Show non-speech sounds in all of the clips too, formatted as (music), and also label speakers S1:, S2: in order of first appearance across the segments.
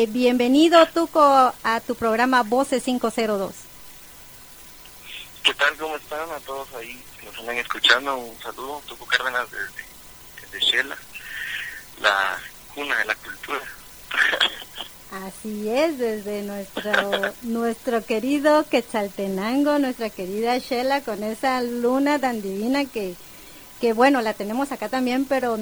S1: Eh, bienvenido, Tuco, a tu programa Voces 502.
S2: ¿Qué tal? ¿Cómo están? A todos ahí que nos están escuchando. Un saludo, Tuco Cárdenas desde, desde Shela, la cuna de la cultura.
S1: Así es, desde nuestro nuestro querido Quetzaltenango, nuestra querida Shela, con esa luna tan divina que, que bueno, la tenemos acá también, pero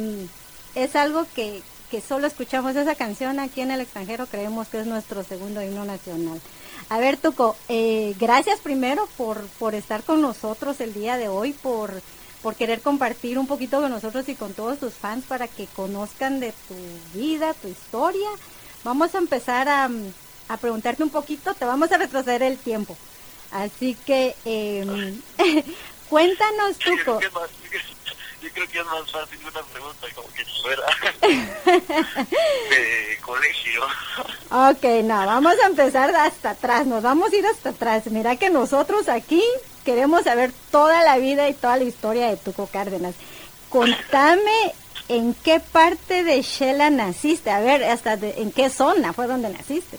S1: es algo que, que solo escuchamos esa canción aquí en el extranjero, creemos que es nuestro segundo himno nacional. A ver, Tuco, eh, gracias primero por, por estar con nosotros el día de hoy, por, por querer compartir un poquito con nosotros y con todos tus fans para que conozcan de tu vida, tu historia. Vamos a empezar a, a preguntarte un poquito, te vamos a retroceder el tiempo. Así que eh, (laughs) cuéntanos, Tuco
S2: yo creo que es más fácil una pregunta como que fuera (laughs) de colegio.
S1: Ok, no, vamos a empezar hasta atrás, nos vamos a ir hasta atrás. Mira que nosotros aquí queremos saber toda la vida y toda la historia de Tuco Cárdenas. Contame en qué parte de Shela naciste, a ver, hasta en qué zona fue donde naciste.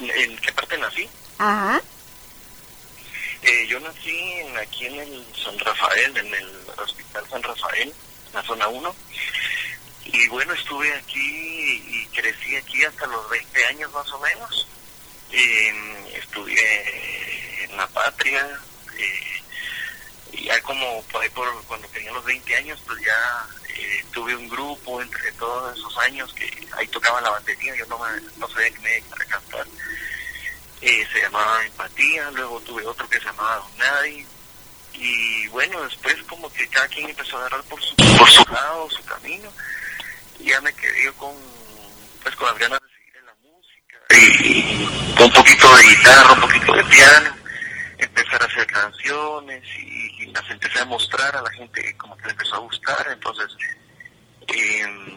S2: ¿En qué parte nací?
S1: Ajá.
S2: Eh, yo nací en, aquí en el San Rafael, en el Hospital San Rafael, la zona 1. Y bueno, estuve aquí y crecí aquí hasta los 20 años más o menos. estudié en la patria. Eh, y ya como por ahí por, cuando tenía los 20 años, pues ya eh, tuve un grupo entre todos esos años que ahí tocaba la batería. Yo no, no sabía que me cantar eh, se llamaba Empatía, luego tuve otro que se llamaba Nadie, y bueno, después como que cada quien empezó a agarrar por su, por su lado, su camino, y ya me quedé yo con, pues con las ganas de seguir en la música, y con un poquito de guitarra, un poquito de piano, empezar a hacer canciones, y, las empecé a mostrar a la gente como que le empezó a gustar, entonces, eh,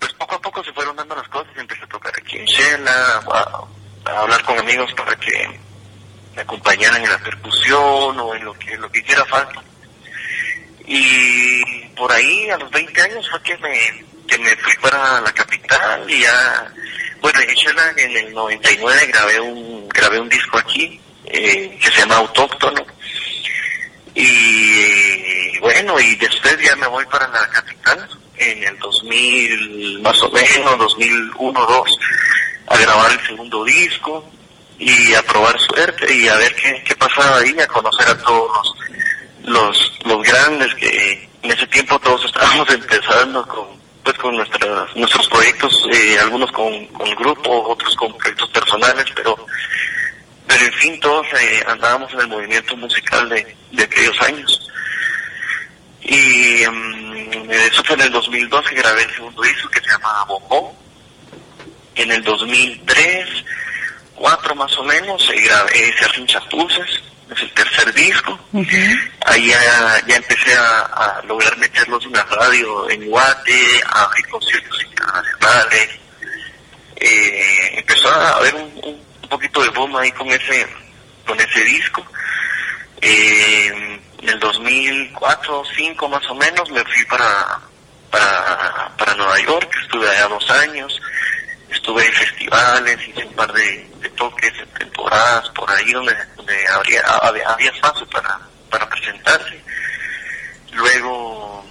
S2: pues poco a poco se fueron dando las cosas, empecé a tocar aquí en Shela, a hablar con amigos para que me acompañaran en la percusión o en lo que lo que hiciera falta. Y por ahí a los 20 años fue que me, que me fui para la capital y ya, bueno, en en el 99 grabé un, grabé un disco aquí eh, que se llama Autóctono. Y bueno, y después ya me voy para la capital en el 2000, más o menos, 2001, 2 a grabar el segundo disco y a probar suerte y a ver qué, qué pasaba ahí, a conocer a todos los, los, grandes que en ese tiempo todos (laughs) estábamos empezando con pues con nuestras, nuestros proyectos, eh, algunos con, con grupo, otros con proyectos personales, pero pero en fin todos eh, andábamos en el movimiento musical de, de aquellos años. Y um, eso fue en el 2002 que grabé el segundo disco que se llama Bombón en el 2003, 4 más o menos, se, grabé, se hacen chapuzas, es el tercer disco. Ahí ya, ya empecé a, lograr meterlos en la radio en Guate, a abrir conciertos internacionales. Eh, empezó a haber un, un, poquito de boom ahí con ese, con ese disco. Eh, en el 2004 o 2005 más o menos me fui para, para, para Nueva York, estuve allá dos años estuve en festivales, hice un par de, toques en temporadas por ahí donde, donde habría, había, espacio para, para presentarse. Luego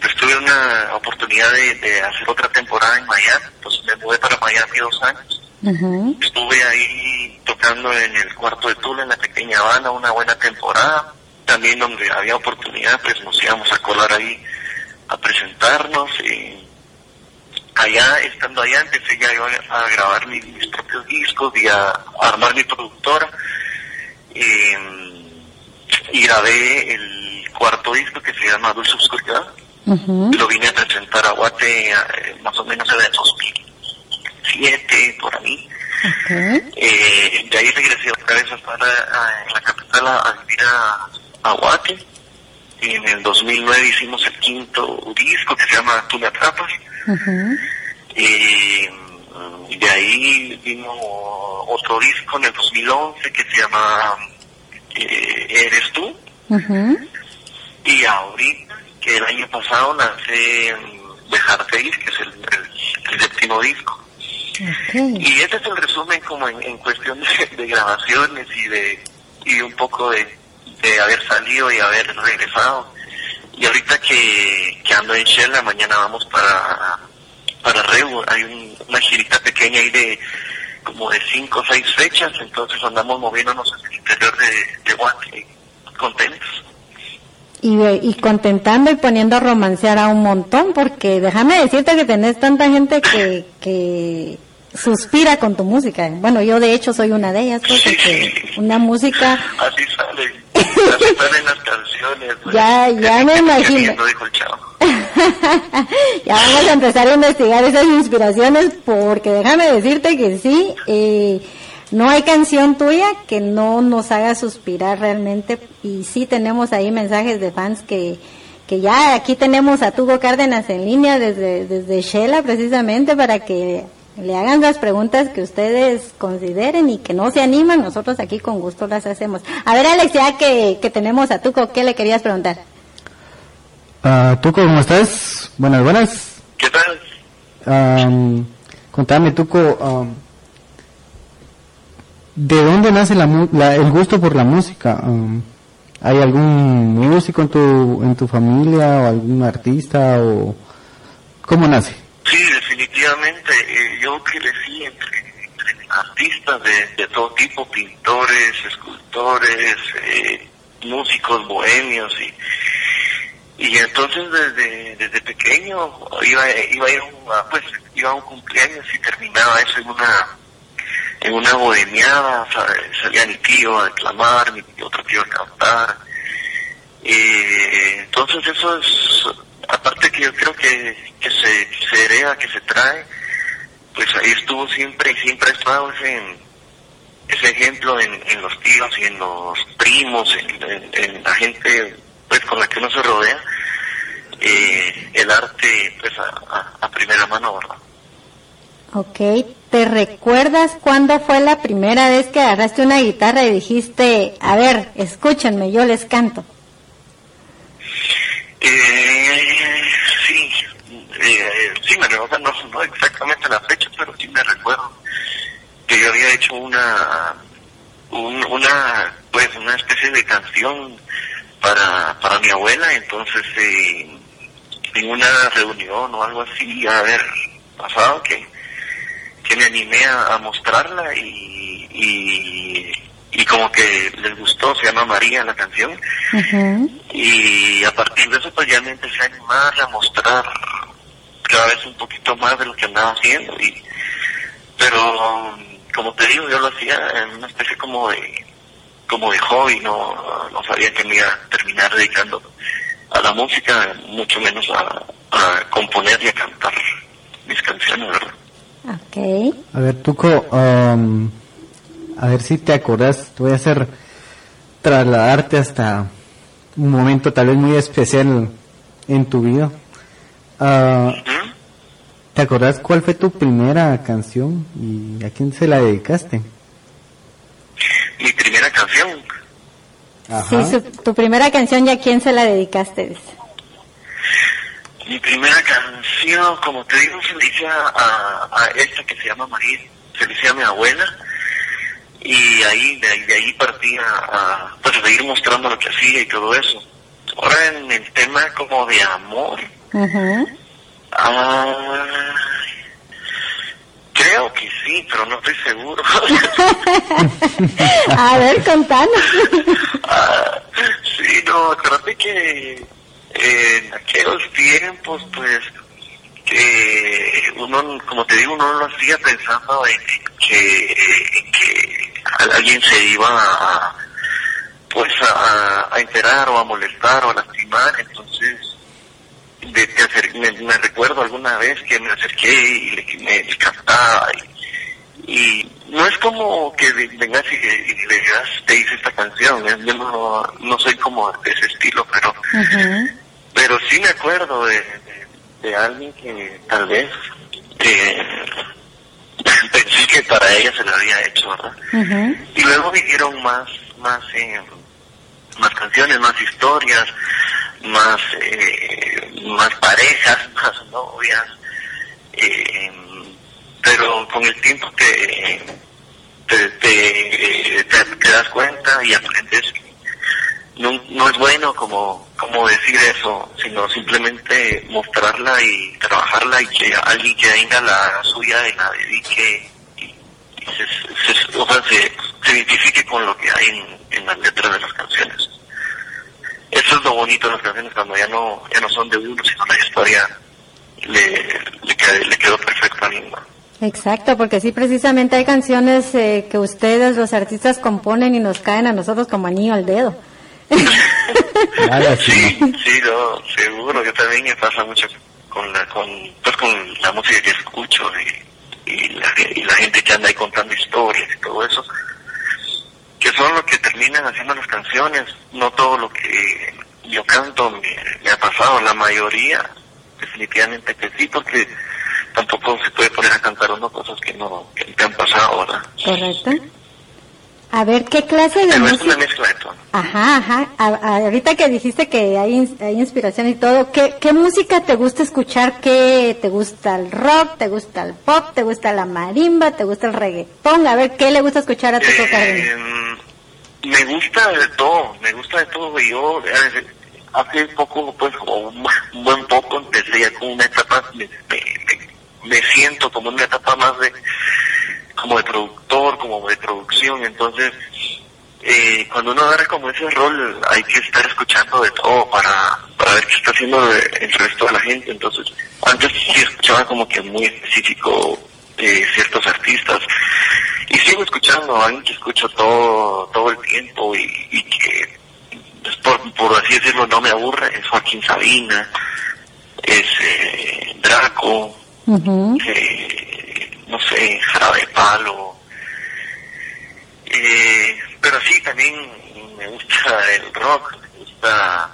S2: pues tuve una oportunidad de, hacer otra temporada en Miami, pues me mudé para Miami dos años. Estuve ahí tocando en el cuarto de Tula, en la pequeña Habana, una buena temporada. También donde había oportunidad, pues nos íbamos a colar ahí a presentarnos y allá, estando allá, empecé ya a grabar mis, propios discos y a, armar mi productora. y grabé el cuarto disco que se llama Dulce Obscuridad. Lo vine a presentar a Guate eh, más o menos en el 2007, por ahí. Eh, de ahí regresé otra vez a estar en la capital a, vivir a, a Guate. Y en el 2009 hicimos el quinto disco que se llama Tú me atrapas. Y de ahí vino otro disco en el 2011 que se llama eh, Eres tú. Y ahorita, que el año pasado lancé Dejarte ir, que es el, el, séptimo disco. Y este es el resumen como en, cuestión de, grabaciones y de y un poco de, de haber salido y haber regresado. Y ahorita que, que ando en Shella, mañana vamos para, para Reu, hay una girita pequeña ahí de como de cinco o seis fechas, entonces andamos moviéndonos en el interior de, de Guate, contentos.
S1: Y, y contentando y poniendo a romancear a un montón, porque déjame decirte que tenés tanta gente que, que suspira con tu música. Bueno, yo de hecho soy una de ellas, una música...
S2: Así sale, las canciones.
S1: Ya, ya me (laughs) imagino. (laughs) ya vamos a empezar a investigar esas inspiraciones, porque déjame decirte que sí, eh, no hay canción tuya que no nos haga suspirar realmente, y sí tenemos ahí mensajes de fans que que ya aquí tenemos a Tugo Cárdenas en línea desde, desde Shela precisamente para que le hagan las preguntas que ustedes consideren y que no se animan, nosotros aquí con gusto las hacemos. A ver, Alex, ya que, tenemos a Tuco, ¿qué le querías preguntar?
S3: Uh, Tuco, ¿cómo estás? Buenas, buenas.
S2: ¿Qué tal?
S3: contame, Tuco, ¿de dónde nace la, el gusto por la música? ¿Hay algún músico en tu, en tu familia o algún artista o cómo nace?
S2: Sí, Eh, yo crecí entre, artistas de, todo tipo, pintores, escultores, eh, músicos bohemios y y entonces desde desde pequeño iba iba a ir un, pues iba a un cumpleaños y terminaba eso en una en una bohemiada salía mi tío a declamar mi otro tío a cantar. Eh, entonces eso es aparte que yo creo que, que se, se hereda, que se trae, pues ahí estuvo siempre y siempre ha estado ese, ese ejemplo en, en los tíos y en los primos, en, la gente pues con la que uno se rodea, eh, el arte pues a, a, primera mano, ¿verdad?
S1: Ok, ¿te recuerdas cuándo fue la primera vez que agarraste una guitarra y dijiste, a ver, escúchenme, yo les canto?
S2: Eh, sí, eh, sí me recuerdo, no, no exactamente la fecha, pero sí me recuerdo que yo había hecho una, una, pues una especie de canción para, para mi abuela, entonces eh, en una reunión o algo así, a ver, pasado que, que me animé a, mostrarla y, y y como que les gustó, se llama María la canción, y a partir de eso pues ya me empecé a animar, a mostrar cada vez un poquito más de lo que andaba haciendo, y pero como te digo, yo lo hacía en una especie como de como de hobby, no, no sabía que me iba a terminar dedicando a la música, mucho menos a, componer y a cantar mis canciones, ¿verdad?
S1: Okay.
S3: A ver, Tuco, um, a ver si te acordás, te voy a hacer trasladarte hasta un momento tal vez muy especial en tu vida. Uh, ¿Te acordás cuál fue tu primera canción y a quién se la dedicaste?
S2: Mi primera canción.
S1: Sí, tu primera canción y a quién se la dedicaste.
S2: Mi primera canción, como te digo, se le hice a, a, esta que se llama María, se le hice a mi abuela y ahí de, ahí, de ahí partí a, pues seguir mostrando lo que hacía y todo eso. Ahora en el tema como de amor, creo que sí, pero no estoy seguro. (laughs)
S1: a ver, contanos. (laughs)
S2: Ah, sí, no, acuérdate que en aquellos tiempos, pues, que uno, como te digo, uno lo hacía pensando en que, que alguien se iba a, pues a, a, enterar o a molestar o a lastimar, entonces de, me, recuerdo alguna vez que me acerqué y le, me cantaba y, no es como que vengas y, le digas te hice esta canción, ¿eh? yo no, no soy como de ese estilo, pero pero sí me acuerdo de, de, alguien que tal vez eh, (laughs) pensé que para ella se lo había hecho, ¿verdad? Y luego vinieron más, más, eh, más canciones, más historias, más, eh, más parejas, (laughs) más novias, eh, pero con el tiempo te, te, te, te das cuenta y aprendes no, no es bueno como, como decir eso, sino simplemente mostrarla y trabajarla y que alguien que tenga la suya y la dedique y, se, se, o sea, se, se, identifique con lo que hay en, en las letras de las canciones. Eso es lo bonito de las canciones cuando ya no, ya no son de uno, sino la historia le, le, quedó, le quedó perfecta a mí.
S1: Exacto, porque sí, precisamente hay canciones eh, que ustedes, los artistas, componen y nos caen a nosotros como anillo al dedo (laughs)
S2: sí, sí, no, seguro que también me pasa mucho con la, con, pues con la música que escucho y, y, la, y la gente que anda ahí contando historias y todo eso, que son los que terminan haciendo las canciones, no todo lo que yo canto me, ha pasado, la mayoría definitivamente que sí, porque tampoco se puede poner a cantar unas cosas que no que te han pasado, ¿verdad?
S1: Correcto. A ver, ¿qué clase de música? Ajá, ajá. ahorita que dijiste que hay, hay inspiración y todo, ¿qué, ¿qué música te gusta escuchar? ¿Qué te gusta el rock? ¿Te gusta el pop? ¿Te gusta la marimba? ¿Te gusta el reggaetón? A ver, ¿qué le gusta escuchar a tu
S2: eh, Me gusta de todo, me gusta de todo. Y yo eh, hace poco, pues, o un, buen poco, empecé ya con una etapa, me, me siento como una etapa más de como de productor, como de producción, entonces eh, cuando uno agarra como ese rol hay que estar escuchando de todo para, para ver qué está haciendo el resto de la gente, entonces antes sí escuchaba como que muy específico de ciertos artistas y sigo escuchando alguien que escucho todo, todo el tiempo y, que pues, por, por así decirlo no me aburre, es Joaquín Sabina, es eh, Draco, no sé, jarabe palo. Eh, pero sí, también me gusta el rock, me gusta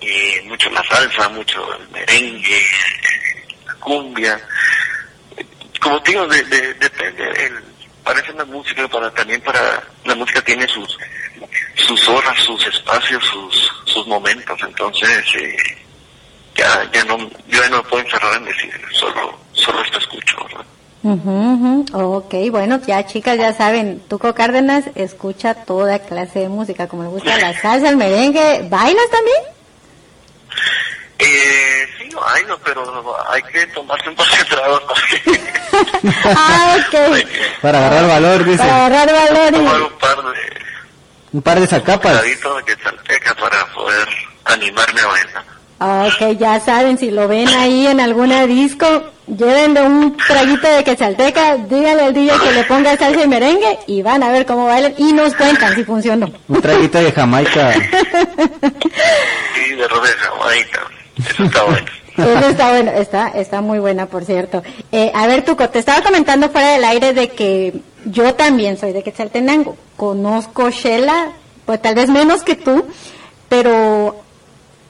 S2: eh, mucho la salsa, mucho el merengue, la cumbia. Como digo, de, depende, el, parece una música, para también para, la música tiene sus sus horas, sus espacios, sus, sus momentos, entonces eh, ya, ya no, yo ya no puedo encerrar en decir solo, solo esto escucho, ¿verdad?
S1: Uh Ok, bueno, ya chicas ya saben, Tuco Cárdenas escucha toda clase de música, como le gusta la (laughs) salsa, el merengue, ¿bailas también?
S2: Eh, sí, bailo, pero hay que tomarse un par de tragos (laughs)
S1: ah, ok. (laughs)
S3: Para agarrar valor, dice.
S1: Para agarrar valor.
S2: Tomar un par de...
S3: Un par de zacapas.
S2: de que para poder animarme a bailar.
S1: Ok, ya saben, si lo ven ahí en alguna disco, llévenle un traguito de quetzalteca, díganle al DJ que le ponga salsa y merengue y van a ver cómo bailan y nos cuentan si funcionó.
S3: Un traguito de Jamaica.
S2: sí, de de Jamaica. Eso está bueno.
S1: Eso está bueno, está, está muy buena, por cierto. Eh, a ver, Tuco, te estaba comentando fuera del aire de que yo también soy de Quetzaltenango. Conozco Shela, pues tal vez menos que tú, pero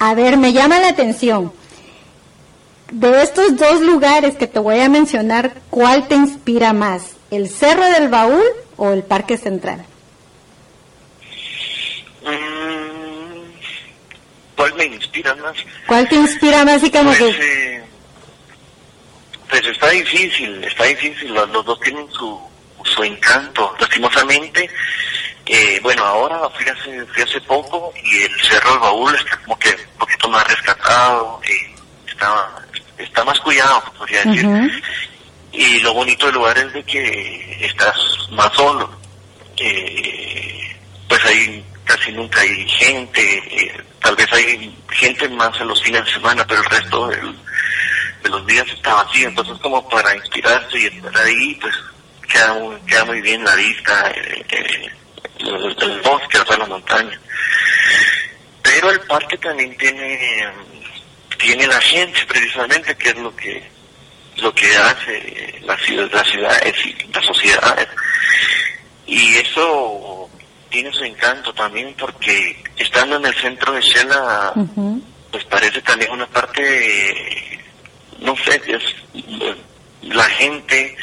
S1: a ver, me llama la atención. De estos dos lugares que te voy a mencionar, ¿cuál te inspira más? ¿El Cerro del Baúl o el Parque Central?
S2: Mm, ¿Cuál me inspira más?
S1: ¿Cuál te inspira más y como
S2: pues, eh, pues está difícil, está difícil. Los, dos tienen su, su encanto. Lastimosamente, eh, bueno, ahora fui hace, fui hace poco y el Cerro del Baúl está como que un poquito más rescatado, eh, está, está más cuidado, podría decir. Y lo bonito del lugar es de que estás más solo. Eh, pues ahí casi nunca hay gente, tal vez hay gente más en los fines de semana, pero el resto de los días está vacío. Entonces como para inspirarse y estar ahí, pues queda muy, queda muy bien la vista. Eh, el bosque, o la montaña. Pero el parque también tiene, tiene la gente precisamente, que es lo que, lo que hace la ciudad, la ciudad, la sociedad. Y eso tiene su encanto también porque estando en el centro de Shela, pues parece también una parte, no sé, es la gente,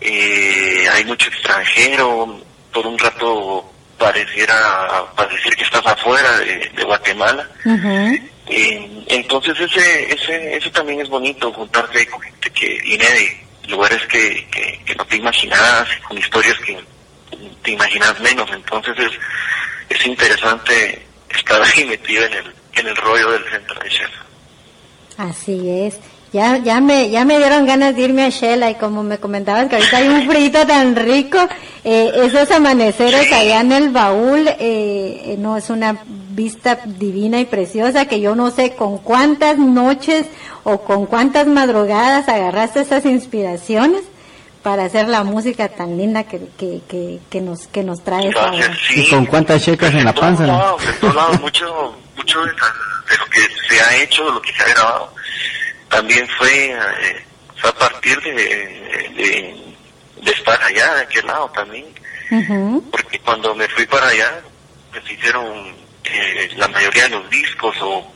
S2: eh, hay mucho extranjero, por un rato pareciera parecer que estás afuera de, Guatemala. entonces ese, ese, eso también es bonito, juntarse con gente que viene lugares que, que, no te imaginabas, con historias que te imaginas menos. Entonces es, es interesante estar ahí metido en el, en el rollo del centro de Shell.
S1: Así es. Ya, ya me, ya me dieron ganas de irme a Shela y como me comentabas que ahorita hay un frito tan rico, eh, esos amaneceres allá en el baúl, eh, eh, no es una vista divina y preciosa que yo no sé con cuántas noches o con cuántas madrugadas agarraste esas inspiraciones para hacer la música tan linda que, que, que, nos que nos trae
S3: y con cuántas checas en la panza
S2: mucho mucho de, lo que se ha hecho de lo que se ha grabado también fue eh, fue a partir de, de, estar allá de aquel lado también. Porque cuando me fui para allá pues hicieron eh, la mayoría de los discos, o,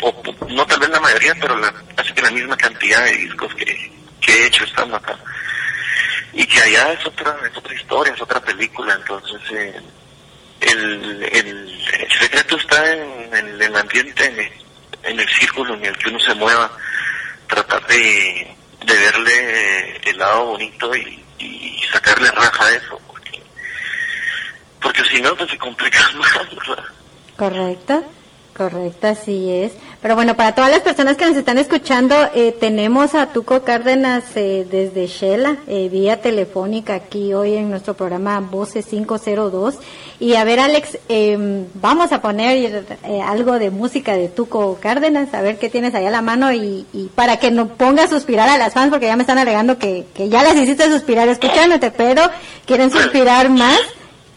S2: no tal vez la mayoría, pero la, así que la misma cantidad de discos que, he hecho estando acá. Y que allá es otra, es otra historia, es otra película, entonces eh, el, el, secreto está en, el ambiente, en el, círculo en el que uno se mueva, tratar de, de verle el lado bonito y, y sacarle raja a eso, porque, porque si no, pues se complica (laughs) más, ¿verdad?
S1: Correcto, correcto, así es. Pero bueno, para todas las personas que nos están escuchando, eh, tenemos a Tuco Cárdenas eh, desde Shela, eh, vía telefónica aquí hoy en nuestro programa Voces 502. Y a ver, Alex, em, vamos a poner algo de música de Tuco Cárdenas, a ver qué tienes ahí a la mano y, para que no ponga a suspirar a las fans, porque ya me están alegando que, que ya las hiciste suspirar escuchándote, pero quieren suspirar más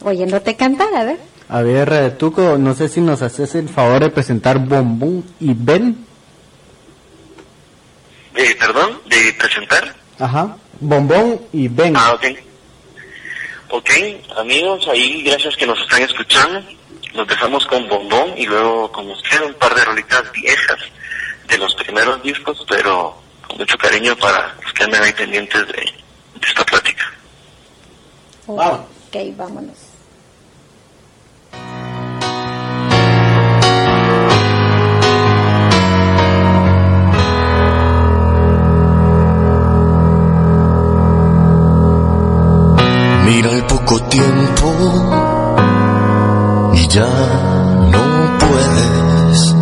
S1: oyéndote cantar, a ver.
S3: A ver, eh, Tuco, no sé si nos haces el favor de presentar Bombón y Ben.
S2: Eh, ¿Perdón? ¿De presentar?
S3: Ajá, Bombón y Ben.
S2: Ah, ok. Ok, amigos, ahí gracias que nos están escuchando. Nos dejamos con Bombón y luego con usted un par de rolitas viejas de los primeros discos, pero con mucho cariño para los que andan ahí pendientes de, esta plática.
S1: Ok, vámonos.
S4: Poco tiempo y ya no puedes.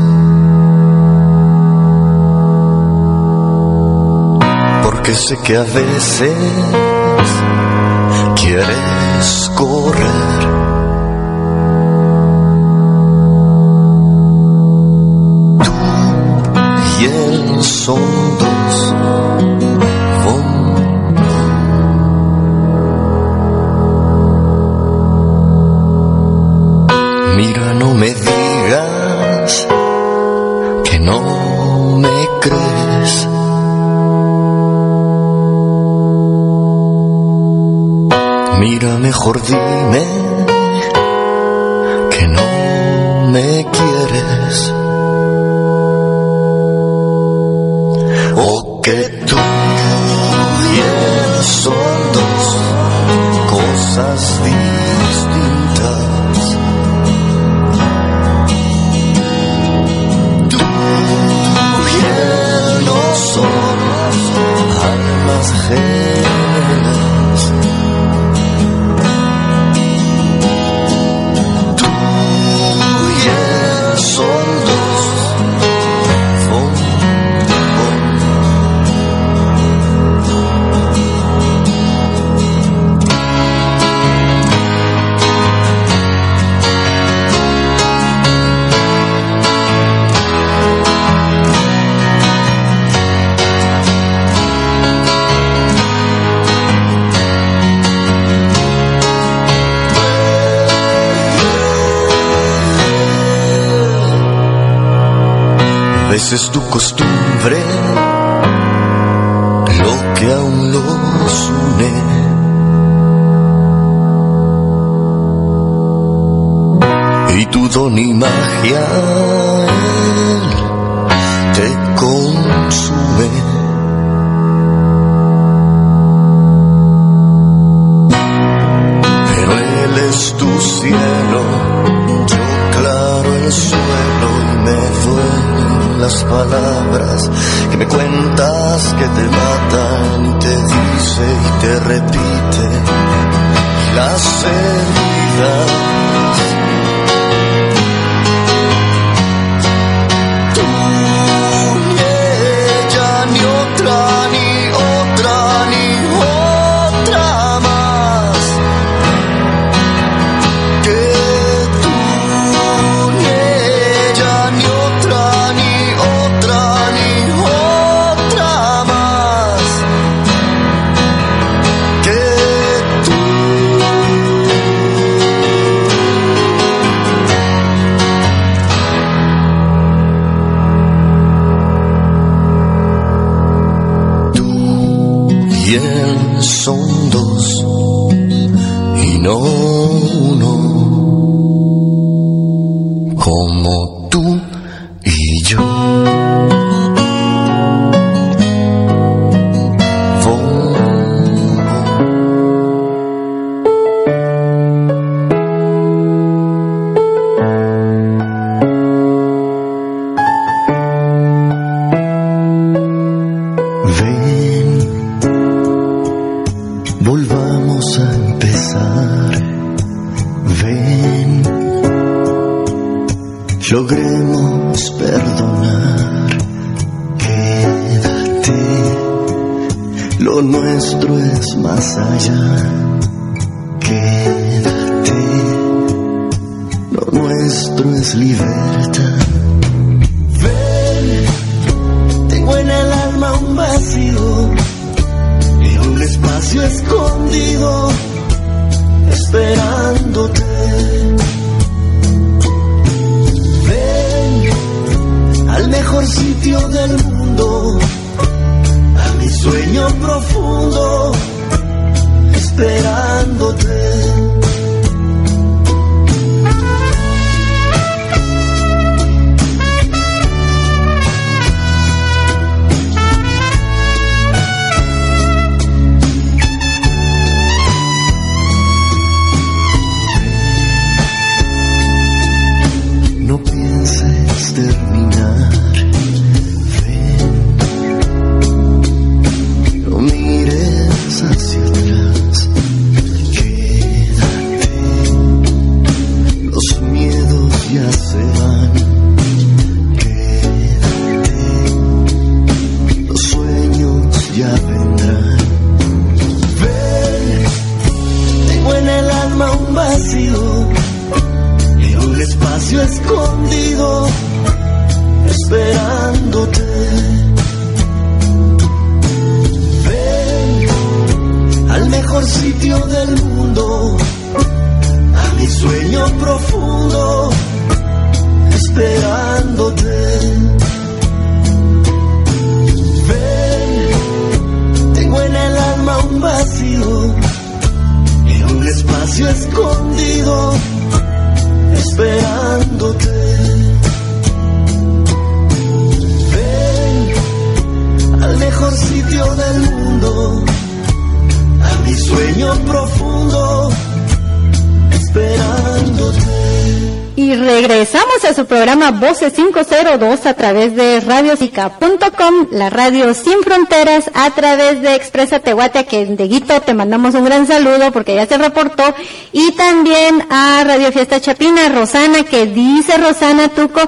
S4: Porque sé que a veces quieres correr. Tú y él son dos Mira, no me digas que no me crees. Mira, mejor dime que no me quieres. O que tú son dos cosas costumbre lo que aún los une. Y tu don y magia escondido esperándote. Ven al mejor sitio del mundo, a mi sueño profundo, esperándote.
S1: Voces 502 a través de radiosica.com, la radio sin fronteras, a través de Expresa Tehuate, que de Guito te mandamos un gran saludo porque ya se reportó, y también a Radio Fiesta Chapina, Rosana, que dice Rosana Tuco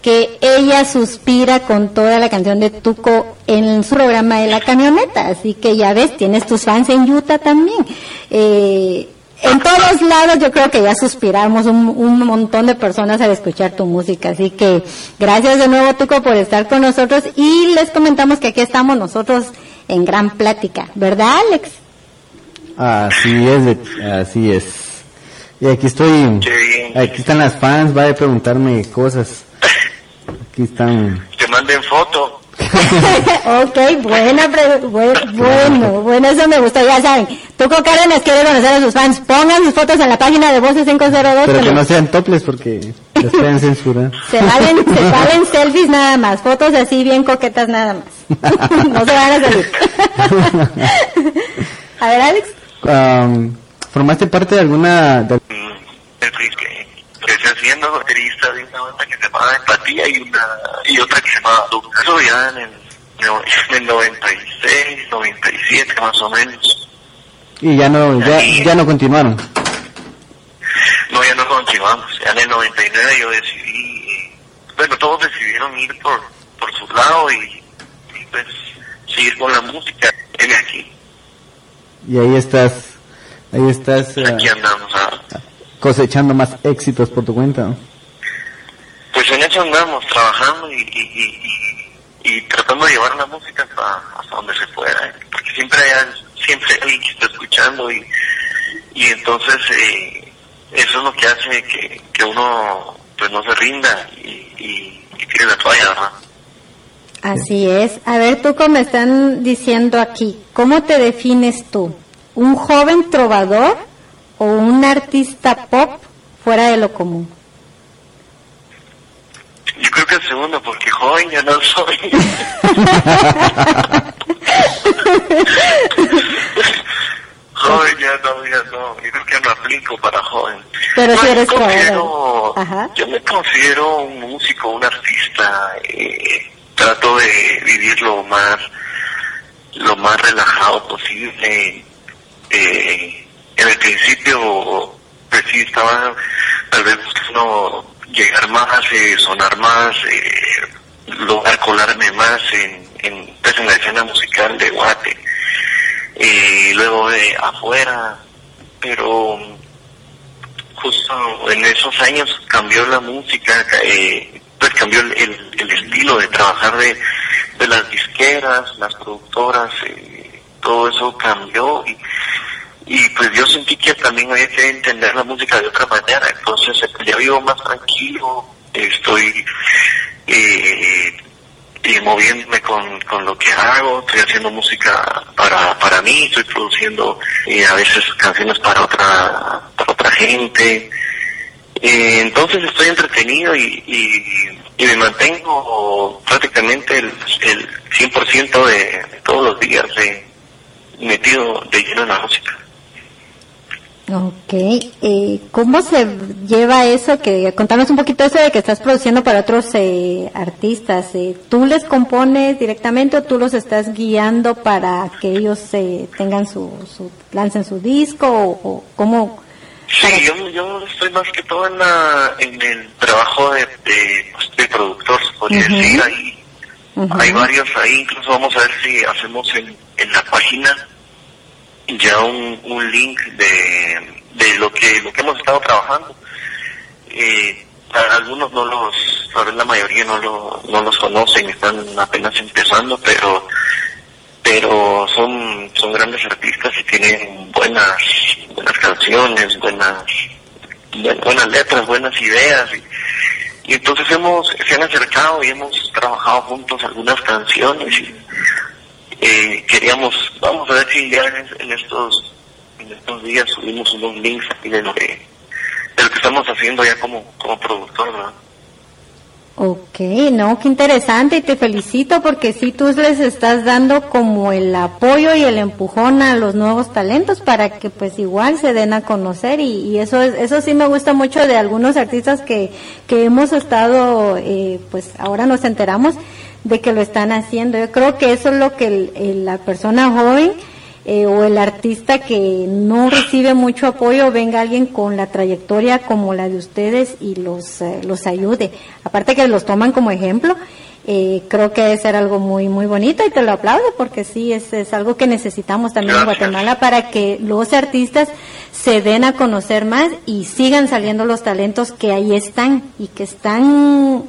S1: que ella suspira con toda la canción de Tuco en su programa de la camioneta, así que ya ves, tienes tus fans en Utah también. Eh, en todos lados yo creo que ya suspiramos un, un, montón de personas al escuchar tu música. Así que gracias de nuevo, Tuco, por estar con nosotros. Y les comentamos que aquí estamos nosotros en gran plática. ¿Verdad, Alex?
S3: Así es, así es. Y aquí estoy, aquí están las fans, va a preguntarme cosas. Aquí están.
S2: Que manden foto. (laughs)
S1: ok, buena, bueno, bueno, bueno, eso me gustó, ya saben. Tuco Cárdenas quiere conocer a sus fans. Pongan sus fotos en la página de Voces 502.
S3: Pero que no sean toples porque les pueden censurar. (laughs)
S1: Se valen, se valen selfies nada más, fotos así bien coquetas nada más. (laughs) no se van a salir. a ver, Alex.
S3: Um, ¿Formaste parte de alguna... De...
S2: Empecé siendo baterista de una banda que se llamaba Empatía y una y otra que se llamaba Luz. Eso ya en el, (laughs) en el 96, 97 más o menos.
S3: Y ya no, ya, ya no continuaron.
S2: No, ya no continuamos. Ya en el 99 yo decidí, bueno, todos decidieron ir por, por su lado y, y pues seguir con la música. En aquí.
S3: Y ahí estás, ahí estás
S2: Aquí andamos. ah.
S3: Cosechando más éxitos por tu cuenta. ¿no?
S2: Pues en eso andamos, trabajando y, y, y, y- y tratando de llevar la música hasta, hasta donde se pueda. ¿eh? Porque siempre hay, siempre alguien que está escuchando y, y entonces eh, eso es lo que hace que, que uno pues no se rinda y, y, y tire la toalla, ¿verdad?
S1: Así es. A ver, tú como están diciendo aquí, ¿cómo te defines tú? ¿Un joven trovador o un artista pop fuera de lo común?
S2: Yo creo que el segundo, porque joven ya no soy. (laughs) joven ya no, ya no. Yo creo que no aplico para joven.
S1: Pero si
S2: yo
S1: eres
S2: considero,
S1: joven. Ajá.
S2: Yo me considero un músico, un artista. Eh, trato de vivir lo más, lo más relajado posible. Eh, en el principio, pues sí, estaba tal vez buscando llegar más, eh, sonar más, eh, lograr colarme más en, en, pues, en la escena musical de Guate. Eh, luego de afuera, pero justo en esos años cambió la música, eh, pues cambió el, el- el estilo de trabajar de, de las disqueras, las productoras, eh, todo eso cambió y, y pues yo sentí que también había que entender la música de otra manera, entonces eh, ya vivo más tranquilo, estoy eh, eh, moviéndome con, con lo que hago, estoy haciendo música para, para mí, estoy produciendo eh, a veces canciones para otra, para otra gente, eh, entonces estoy entretenido y, y, y me mantengo prácticamente el, el 100% de, de todos los días de, metido de lleno en la música.
S1: Ok, eh, ¿cómo se lleva eso? Que contanos un poquito eso de que estás produciendo para otros eh, artistas. Eh, ¿Tú les compones directamente o tú los estás guiando para que ellos eh, tengan su, su lancen su disco o, o cómo? para-
S2: Sí, yo, yo estoy más que todo en, la, en el trabajo de, de, pues, de productor, se podría
S1: Ujú.
S2: decir. Hay varios ahí, incluso vamos a ver si hacemos en, en la página ya un, un link de, de lo que lo que hemos estado trabajando. Eh, algunos no los, tal vez la mayoría no, lo, no los conocen, están apenas empezando, pero pero son son grandes artistas y tienen buenas buenas canciones, buenas buen- buenas letras, buenas ideas y, y entonces hemos se han acercado y hemos trabajado juntos algunas canciones y eh, queríamos vamos a ver si ya en, estos en estos días subimos unos links aquí de lo que de lo que estamos haciendo ya como como productor ¿verdad?
S1: Ok, no, qué interesante y te felicito porque sí tú les estás dando como el apoyo y el empujón a los nuevos talentos para que pues igual se den a conocer y, y eso es, eso sí me gusta mucho de algunos artistas que, que hemos estado, eh, pues ahora nos enteramos de que lo están haciendo. Yo creo que eso es lo que el- el- la persona joven eh, o el artista que no recibe mucho apoyo venga alguien con la trayectoria como la de ustedes y los eh, los ayude aparte que los toman como ejemplo eh, creo que debe ser algo muy muy bonito y te lo aplaudo porque sí es, es algo que necesitamos también en. Guatemala para que los artistas se den a conocer más y sigan saliendo los talentos que ahí están y que están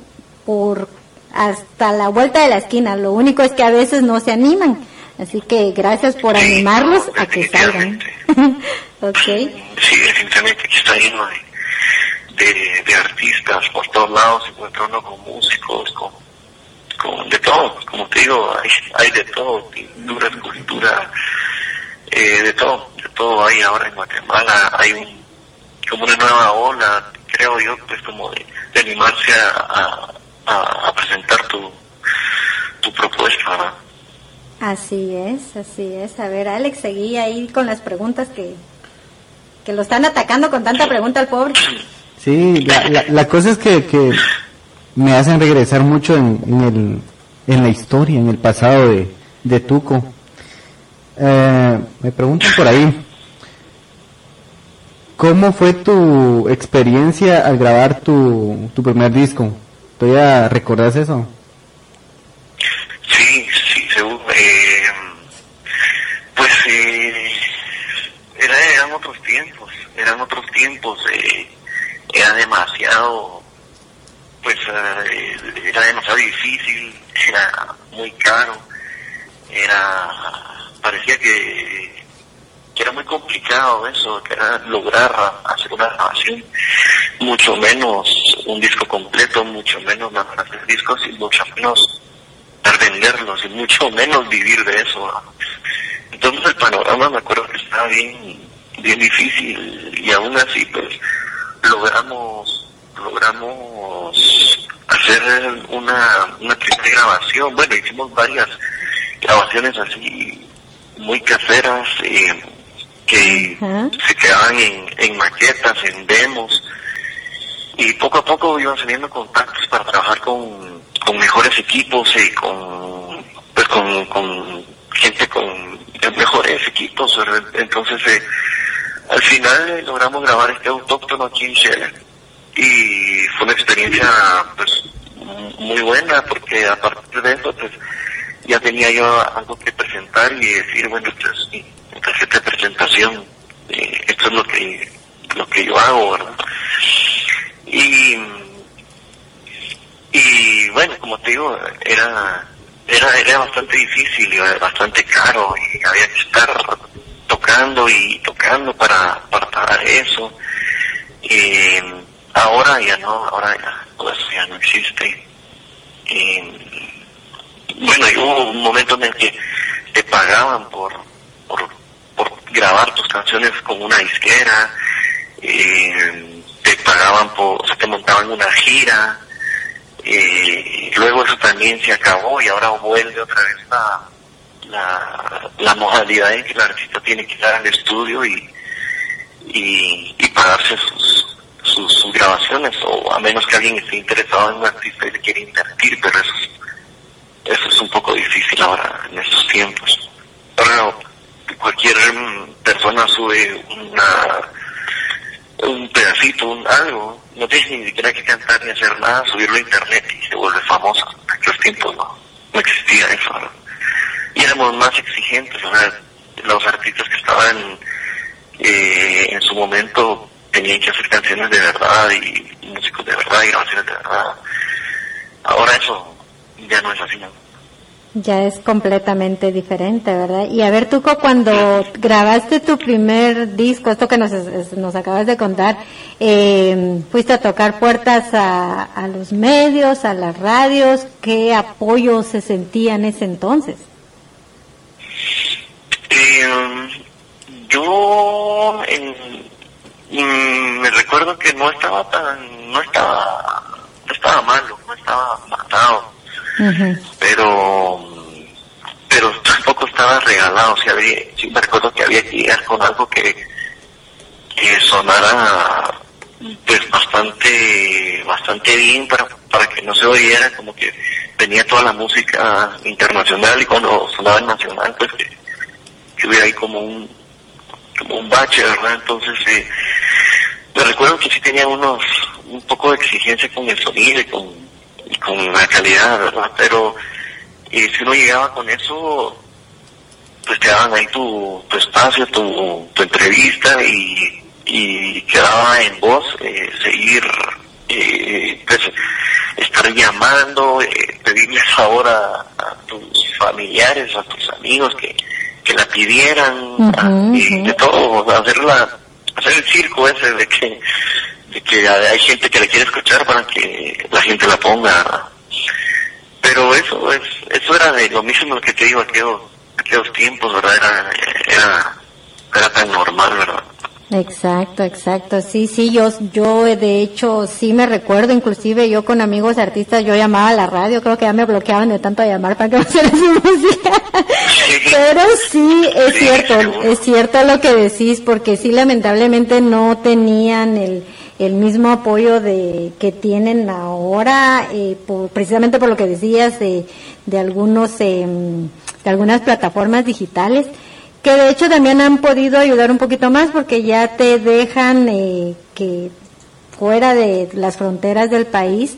S1: por hasta la vuelta de la esquina. Lo único es que a veces no se animan. Así que gracias por animarlos a que salgan. (laughs) ok.
S2: Sí, definitivamente aquí está lleno de, de, de artistas por todos lados, se encuentra uno con músicos, con, con de todo, como te digo, hay, hay de todo, pintura, escultura, eh, de todo, de todo hay ahora en Guatemala, hay un, como una nueva ola, creo yo, pues como de, de animarse a, a, a presentar tu, tu propuesta, ¿verdad?
S1: Así es, así es. A ver, Alex, seguí ahí con las preguntas que, que lo están atacando con tanta pregunta al pobre.
S3: Sí, la, la, la cosa es que, que me hacen regresar mucho en, en, el, en la historia, en el pasado de, de Tuco. Eh, me preguntan por ahí, ¿cómo fue tu experiencia al grabar tu, tu primer disco? ¿Todavía recordás eso?
S2: Sí, sí, seguro. Eh, pues eh, era, eran otros tiempos, eran otros tiempos. Eh, era demasiado, pues eh, era demasiado difícil, era muy caro, era, parecía que, que era muy complicado eso, que era lograr hacer una grabación, mucho menos un disco completo, mucho menos hacer discos y mucho menos venderlos y mucho menos vivir de eso. Entonces el panorama me acuerdo que estaba bien, bien difícil y aún así pues logramos, logramos hacer una, una primera grabación. Bueno, hicimos varias grabaciones así muy caseras eh, que
S1: Ajá.
S2: se quedaban en, en maquetas, en demos y poco a poco iban saliendo contactos para trabajar con, con mejores equipos y con pues con, con gente con mejores equipos ¿verdad? entonces eh, al final eh, logramos grabar este autóctono aquí en Shell y fue una experiencia pues muy buena porque a partir de eso pues ya tenía yo algo que presentar y decir bueno esta es mi mi tarjeta de presentación. Eh, esto es lo que lo que yo hago verdad y y bueno como te digo era era era bastante difícil y bastante caro y había que estar tocando y tocando para para pagar eso. Y ahora ya no ahora ya eso ya no existe. Y bueno hubo un momento en el que te pagaban por por grabar tus canciones con una disquera eh, te pagaban por, o sea, te montaban una gira, eh, luego eso también se acabó y ahora vuelve otra vez la, la, la modalidad en que el artista tiene que ir al estudio y, y, y pagarse sus, sus, grabaciones, o a menos que alguien esté interesado en un artista y le quiera invertir, pero eso es, eso es un poco difícil ahora en estos tiempos. Ahora cualquier persona sube una un pedacito, un algo, no tienes ni siquiera que cantar ni hacer nada, subirlo a internet y se vuelve famoso. En aquellos tiempos no, no existía eso. ¿no? Y éramos más exigentes, o sea, los artistas que estaban eh, en su momento tenían que hacer canciones de verdad y músicos de verdad y grabaciones de verdad. Ahora eso ya no es así, ¿no?
S1: Ya es completamente diferente, ¿verdad? Y a ver, Tuco, cuando grabaste tu primer disco, esto que nos, nos acabas de contar, eh, fuiste a tocar puertas a, a los medios, a las radios, ¿qué apoyo se sentía en ese entonces?
S2: Eh, yo me recuerdo que no estaba tan, no estaba, no estaba malo, no estaba matado, Pero pero tampoco estaba regalado, o sea, había, sí me recuerdo que había que llegar con algo que, que sonara pues bastante bastante bien para, para que no se oyera como que tenía toda la música internacional y cuando sonaba en nacional pues que, que hubiera ahí como un como un bache, ¿verdad? Entonces eh, me recuerdo que sí tenía unos un poco de exigencia con el sonido y con, y con la calidad, ¿verdad? Pero eh, si uno llegaba con eso, pues te daban ahí tu, tu espacio, tu, tu entrevista y, y quedaba en vos eh, seguir, eh, pues, estar llamando, eh, pedirle favor a, a tus familiares, a tus amigos que, que la pidieran,
S1: Ujú,
S2: a- y de todo, hacer, la, hacer el circo ese de que, que hay gente que le quiere escuchar para que la gente la ponga. Pero eso es eso era de lo mismo que te digo aquellos aquellos tiempos verdad era era era tan normal verdad
S1: Exacto, exacto. Sí, sí, yo, yo de hecho sí me recuerdo, inclusive yo con amigos artistas, yo llamaba a la radio, creo que ya me bloqueaban de tanto llamar para que me su música. Pero sí, es cierto, es cierto lo que decís, porque sí, lamentablemente no tenían el, el mismo apoyo de que tienen ahora, eh, precisamente por lo que decías de, de algunos, em, de algunas plataformas digitales, que de hecho también han podido ayudar un poquito más porque ya te dejan eh, que fuera de las fronteras del país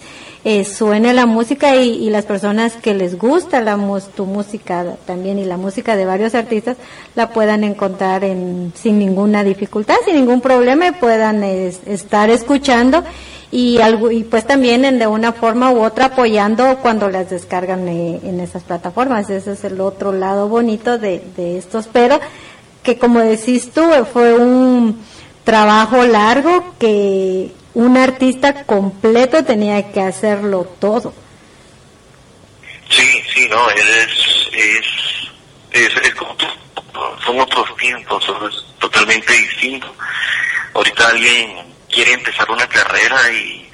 S1: eh, suene la música y, las personas que les gusta la tu música también y la música de varios artistas la puedan encontrar en, sin ninguna dificultad, sin ningún problema y puedan estar escuchando y y pues también en, de una forma u otra apoyando cuando las descargan eh, en esas plataformas. Ese es el otro lado bonito de, de estos, pero que como decís tú, fue un trabajo largo que un artista completo tenía que hacerlo todo.
S2: Sí, sí, no, es, es, es, como, son otros tiempos, es totalmente distinto. Ahorita alguien quiere empezar una carrera y,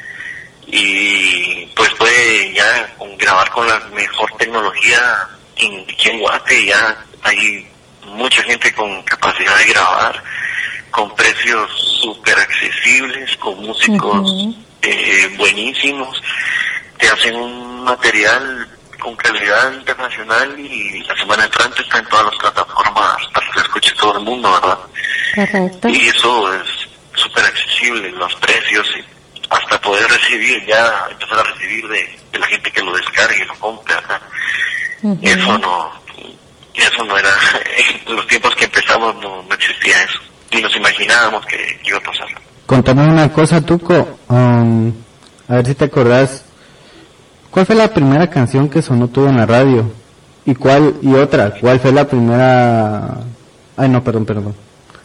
S2: y pues puede ya grabar con la mejor tecnología en, en Guate, ya hay mucha gente con capacidad de grabar con precios súper accesibles, con músicos eh, buenísimos, te hacen un material con calidad internacional y la semana entrante está en todas las plataformas para que lo escuche todo el mundo, ¿verdad?
S1: Correcto.
S2: Y eso es súper accesible, los precios, hasta poder recibir, ya empezar a recibir de, la gente que lo descargue y lo compre, ¿verdad? Eso no, eso no era, (laughs) en los tiempos que empezamos no, no existía eso ni nos imaginábamos que iba a pasar.
S3: Contame una cosa, Tuco. Um, a ver si te acordás. ¿Cuál fue la primera canción que sonó tú en la radio? ¿Y cuál? Y otra, ¿cuál fue la primera? Ay, no, perdón, perdón.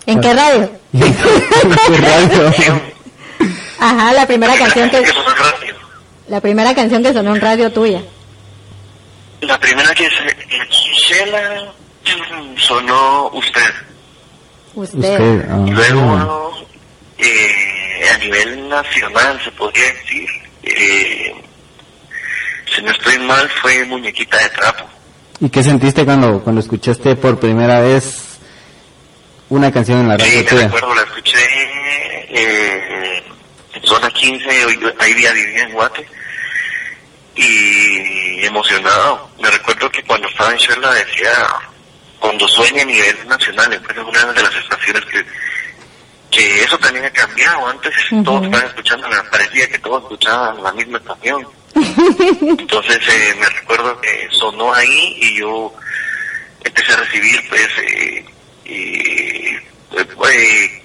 S1: ¿En qué radio? (laughs) ¿En qué radio? Ajá, la primera canción que... (laughs) La primera canción que sonó en radio tuya.
S2: La primera que se... sonó usted.
S1: Usted.
S3: Ah.
S2: Luego, eh, a nivel nacional, se podría decir, eh, si no estoy mal, fue Muñequita de Trapo.
S3: ¿Y qué sentiste cuando, cuando escuchaste por primera vez una canción en la radio?
S2: Sí, me recuerdo, la escuché eh, en zona 15, ahí día vivía en Guate, y emocionado. Me recuerdo que cuando estaba en Sherla decía cuando sueña a nivel nacional, pues es una de las estaciones que, que eso también ha cambiado. Antes todos estaban escuchando, me parecía que todos escuchaban la misma estación. (laughs) Entonces eh, me recuerdo que sonó ahí y yo empecé a recibir pues eh, eh,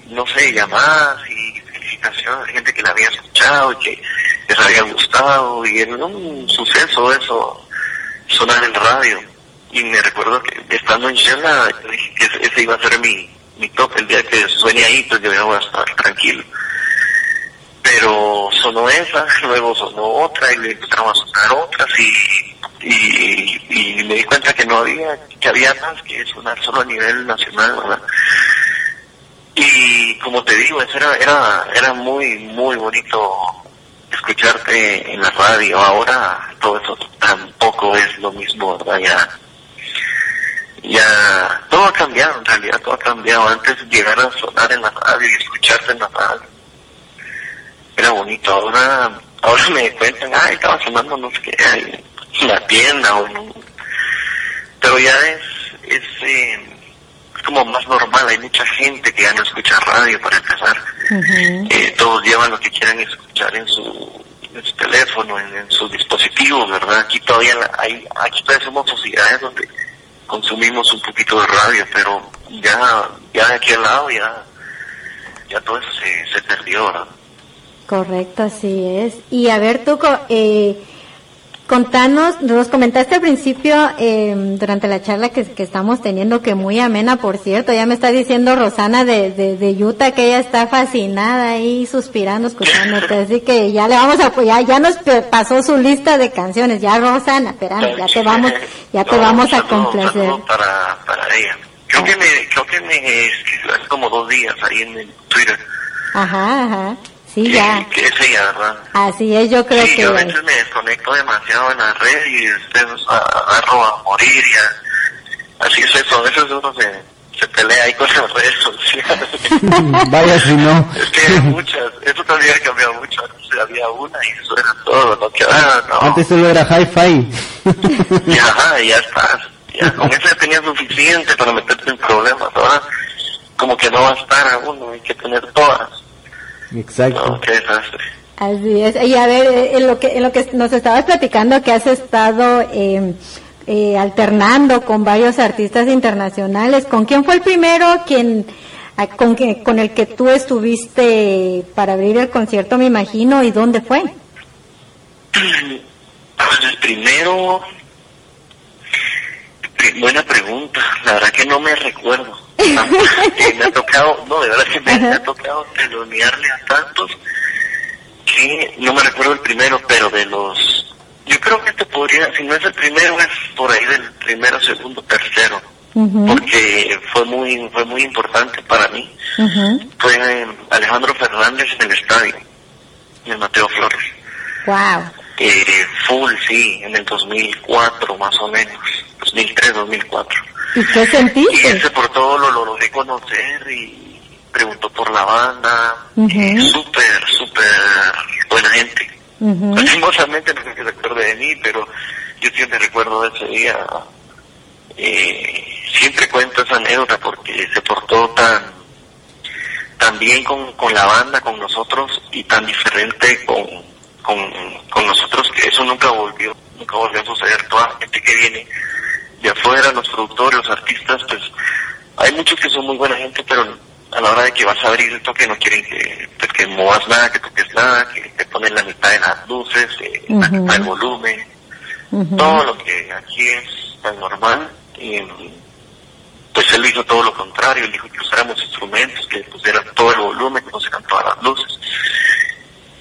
S2: no sé, llamadas y felicitaciones de gente que la había escuchado y que les había gustado y era un suceso eso sonar en radio y me recuerdo que estando en Shela, que ese iba a ser mi, mi top, el día que suene ahí, pues yo iba a estar tranquilo. Pero sonó esa, luego sonó otra y le empezaron a sonar otras y, y, y me di cuenta que no había, que había más que sonar solo a nivel nacional, ¿verdad? Y como te digo, era, era, era muy, muy bonito escucharte en la radio. Ahora todo eso tampoco es lo mismo, ¿verdad? Ya ya todo ha cambiado en realidad, todo ha cambiado. Antes llegar a sonar en la radio y escucharte en la radio era bonito. Ahora ahora me cuentan, ay, estaba sonando no sé qué, en la tienda o no. Pero ya es, es, eh, como más normal, hay mucha gente que ya no escucha radio para empezar. eh, todos llevan lo que quieran escuchar en su, en su teléfono, en, en sus dispositivos, ¿verdad? Aquí todavía hay, aquí todavía somos sociedades donde consumimos un poquito de radio, pero ya, ya de aquí al lado ya, ya todo eso se, se perdió, ¿verdad?
S1: Correcto, así es. Y a ver, tú, eh, contanos, nos comentaste al principio, eh, durante la charla que, que, estamos teniendo, que muy amena, por cierto, ya me está diciendo Rosana de, de, de Utah que ella está fascinada ahí, suspirando, escuchándote, (laughs) así que ya le vamos a apoyar, ya nos pasó su lista de canciones, ya Rosana, espérame, ya te vamos, ya te vamos a complacer.
S2: Para, para ella. Creo que me, creo que me, hace como dos días ahí en el Twitter.
S1: Ajá, ajá. Sí, ya.
S2: Ella, ¿verdad?
S1: Así es, yo creo
S2: sí,
S1: que...
S2: yo a veces me desconecto demasiado en la red y después agarro a morir así es eso, a veces uno se, se pelea ahí con las redes sociales. (laughs)
S3: Vaya si no.
S2: es que hay muchas, eso también ha cambiado mucho, antes había una y eso era todo, no que ah, no.
S3: Antes solo era hi-fi.
S2: Y ajá, y ya estás. Ya con eso ya tenías suficiente para meterte en problemas. Ahora, como que no va a estar a uno, hay que tener todas.
S3: Exacto.
S2: No, qué desastre.
S1: Así es. Y a ver, eh, en lo que, en lo que nos estabas platicando que has estado eh, eh, alternando con varios artistas internacionales, ¿con quién fue el primero quien, con, que, con el que tú estuviste para abrir el concierto, me imagino, y dónde fue?
S2: Pues el primero, pri- buena pregunta, la verdad que no me recuerdo. Me ha (laughs) tocado, no, de verdad que me, me ha tocado telonearle a tantos que no me recuerdo el primero, pero de los, yo creo que te podría, si no es el primero, es por ahí del primero, segundo, tercero, porque fue muy, fue muy importante para mí. Fue Alejandro Fernández en el estadio, el Mateo Flores.
S1: Wow.
S2: Eh, full, sí, en el 2004 más o menos, 2003, 2004.
S1: ¿Y qué
S2: Y
S1: sentiste?
S2: ese por todo lo, lo logré conocer y preguntó por la banda.
S1: Ujú.
S2: eh, súper, súper buena gente. Lastimosamente no sé que se acuerde de mí, pero yo siempre recuerdo de ese día. Eh, siempre cuento esa anécdota porque se portó tan tan bien con, con la banda, con nosotros y tan diferente con, con, con nosotros que eso nunca volvió, nunca volvió a suceder. Toda la gente que viene de afuera, los productores, los artistas, pues hay muchos que son muy buena gente, pero a la hora de que vas a abrir el toque no quieren que, pues, que movas nada, que toques nada, que te ponen la mitad de las luces, eh, la mitad del volumen, todo lo que aquí es tan normal. Y, pues él hizo todo lo contrario, él dijo que usáramos instrumentos, que pusieran todo el volumen, que pusieran todas las luces.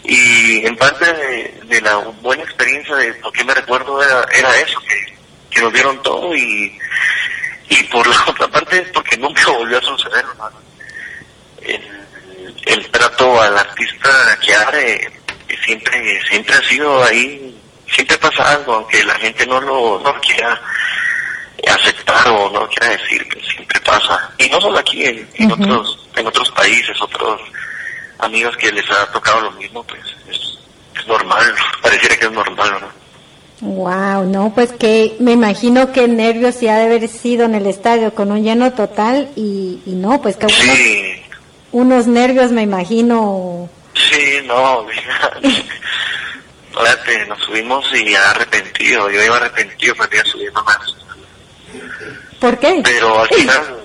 S2: Y en parte de, de la buena experiencia de lo que me recuerdo era, era eso, que, que nos dieron todo y, y por la (laughs) otra parte es porque nunca volvió a suceder. ¿no? El, el trato al artista que abre eh, siempre, siempre ha sido ahí, siempre pasa algo, aunque la gente no lo, no lo quiera aceptar o no lo quiera decir, que siempre pasa. Y no solo aquí, en, en otros, en otros países, otros amigos que les ha tocado lo mismo, pues es, es normal, (laughs) pareciera que es normal, ¿no?
S1: Wow, no, pues que me imagino que nervios ha de haber sido en el estadio con un lleno total y, y no, pues que unos,
S2: Sí,
S1: unos nervios me imagino.
S2: sí, no, (laughs) Fíjate, nos subimos y ya arrepentido, yo iba arrepentido porque iba subiendo más.
S1: ¿Por qué?
S2: Pero al final,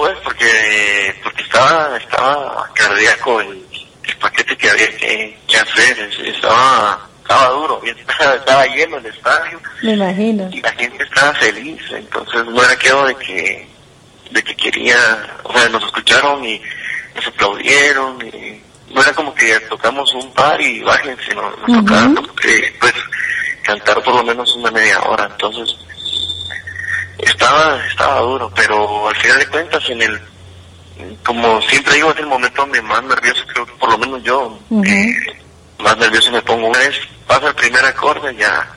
S2: pues porque porque estaba estaba cardíaco el, el paquete que había que, que hacer, es- estaba estaba duro, estaba, (laughs) estaba lleno el estadio.
S1: Me imagino.
S2: y la gente estaba feliz, entonces no era quedo de que de que quería, o sea, nos escucharon y nos aplaudieron y no era como que tocamos un par y bájense, no, nos tocaba eh, pues cantar por lo menos una media hora, entonces estaba estaba duro, pero al final de cuentas en el como siempre digo es el momento donde más nervioso creo que por lo menos yo eh, más nervioso me pongo. Una vez pasa el primer acorde ya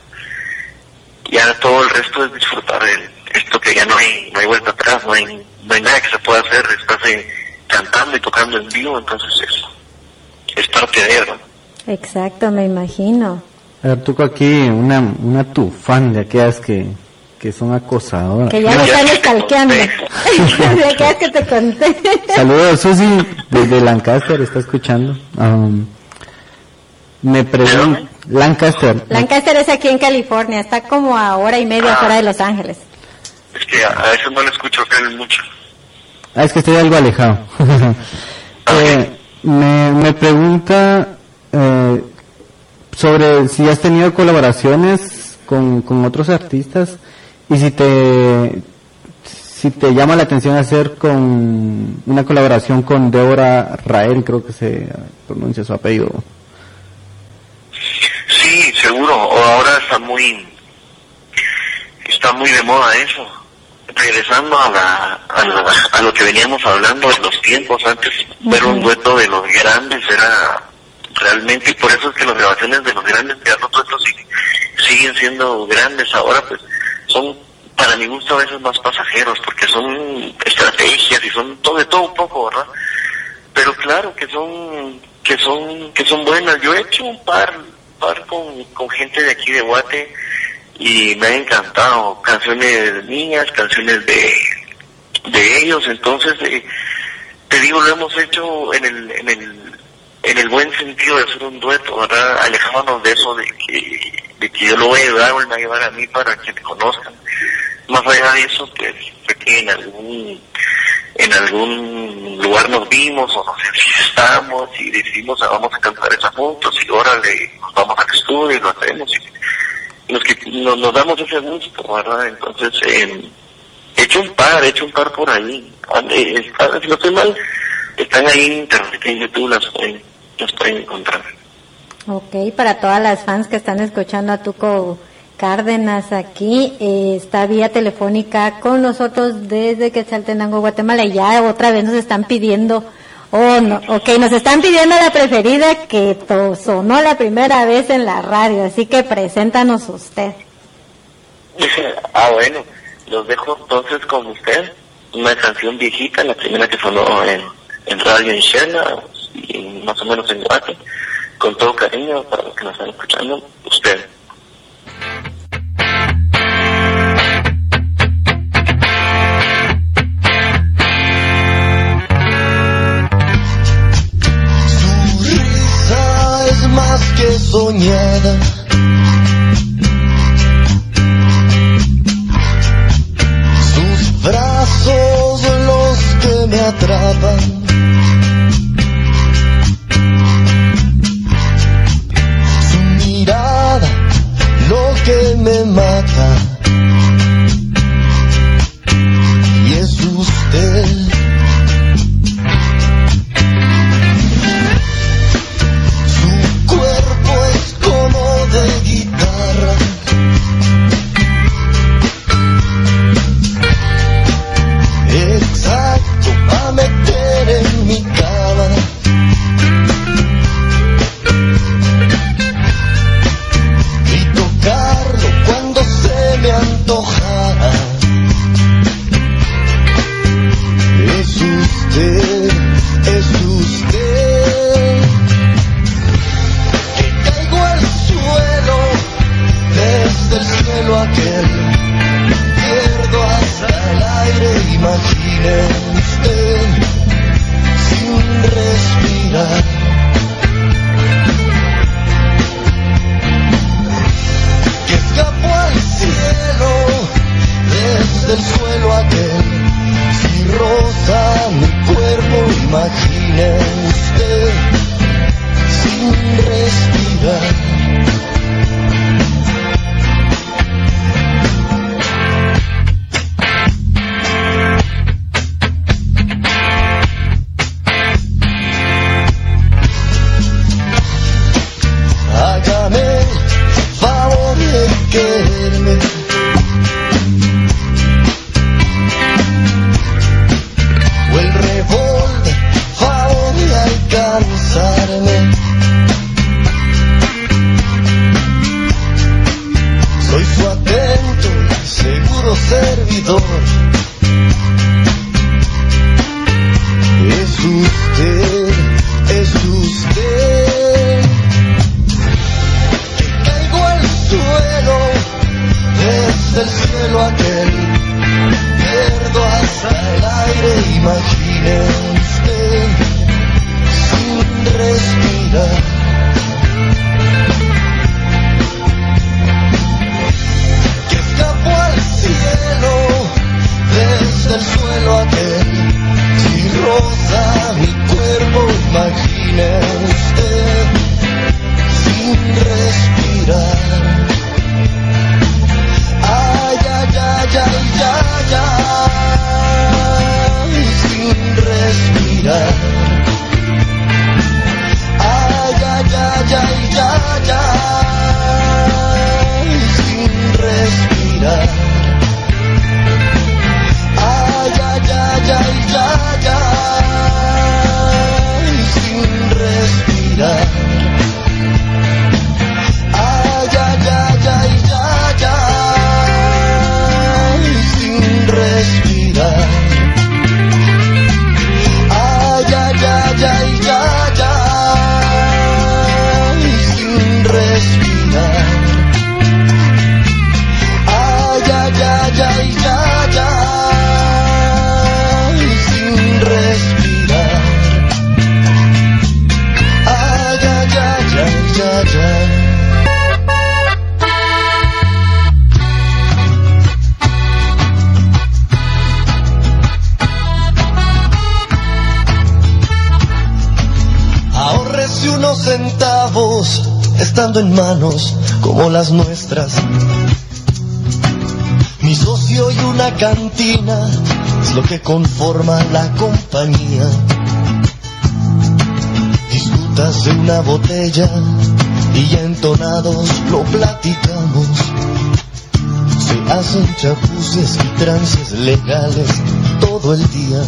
S2: ya todo el resto es disfrutar el, esto que ya no hay no hay vuelta atrás no hay no hay nada que se pueda hacer estás eh, cantando y tocando en vivo entonces es es parte de eso
S1: Exacto, me imagino.
S3: A ver, toco aquí una, una tu fan de aquellas que, que son acosadoras.
S1: Que ya me están estalqueando. (laughs) (laughs) De aquellas que te conté.
S3: Saludos, Susi, desde Lancaster, está escuchando. Um, me pregunto, Lancaster,
S1: Lancaster es aquí en California, está como a hora y media
S2: Ah.
S1: fuera de Los Ángeles.
S2: es que a, veces no le escucho a él mucho
S3: Ah, es que estoy algo alejado. (laughs) Eh, me, me pregunta eh, sobre si has tenido colaboraciones con, con otros artistas y si te si te llama la atención hacer con una colaboración con Débora Rael, creo que se pronuncia su apellido.
S2: Sí, seguro. O ahora está muy, está muy de moda eso. Regresando a, la, a, la- a lo que veníamos hablando de los tiempos antes, ver un dueto de los grandes era realmente, y por eso es que las grabaciones de los grandes de los duetos siguen siendo grandes ahora, pues son para mi gusto a veces más pasajeros, porque son estrategias y son todo de todo un poco, ¿verdad? Pero claro que son que son que son buenas. Yo he hecho un par par con, con gente de aquí de Guate y me ha encantado canciones mías, canciones de de ellos, entonces eh, te digo lo hemos hecho en el en el en el buen sentido de hacer un dueto, ¿verdad? Alejándonos de eso de que, de que yo lo voy a ayudar o él va a llevar a mí para que me conozcan. Más allá de eso, pues, fue que en algún, en algún lugar nos vimos o nos estamos y decidimos, ah, vamos a cantar esa juntos y órale, nos vamos al estudio y lo hacemos y nos, nos, nos damos ese gusto, ¿verdad? Entonces, eh, he hecho un par, he hecho un par por ahí. Si no estoy mal, están ahí en internet, en YouTube, las las pueden encontrar.
S1: Ok, para todas las fans que están escuchando a Tuco Cárdenas aquí, eh, está vía telefónica con nosotros desde Quetzaltenango, Guatemala. Y ya otra vez nos están pidiendo, oh no, ok, nos están pidiendo la preferida que sonó la primera vez en la radio, así que preséntanos usted. (laughs)
S2: ah, bueno, los dejo entonces con usted. Una canción viejita, la primera que sonó en, radio en Shela y más o menos en Guate. Con todo cariño para los que nos están escuchando, usted.
S4: Su risa es más que soñada. Sus brazos los que me atrapan. Me mata. En manos como las nuestras. Mi socio y una cantina es lo que conforma la compañía. Disputas de una botella y entonados lo platicamos. Se hacen chapuces y trances legales todo el día.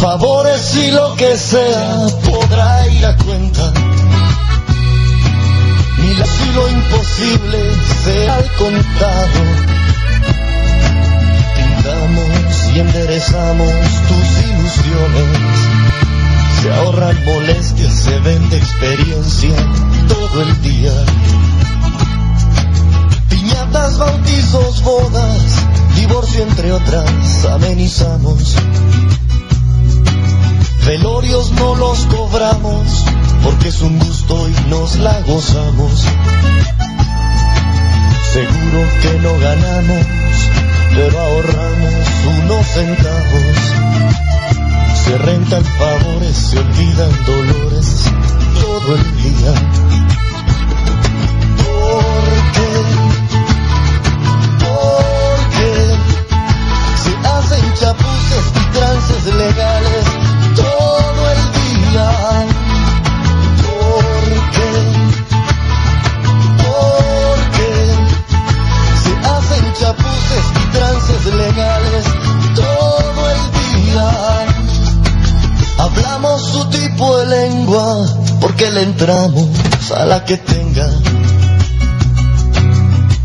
S4: Favores y lo que sea podrá ir a cuenta. Ni la y lo imposible al contado. Pintamos y enderezamos tus ilusiones. Se ahorran molestias, se vende experiencia todo el día. Piñatas, bautizos, bodas, divorcio entre otras, amenizamos. Velorios no los cobramos porque es un gusto y nos la gozamos. Seguro que no ganamos, pero ahorramos unos centavos. Se rentan favores, se olvidan dolores todo el día. Porque, porque se hacen chapuces y trances legales todo el día. Legales todo el día. Hablamos su tipo de lengua porque le entramos a la que tenga.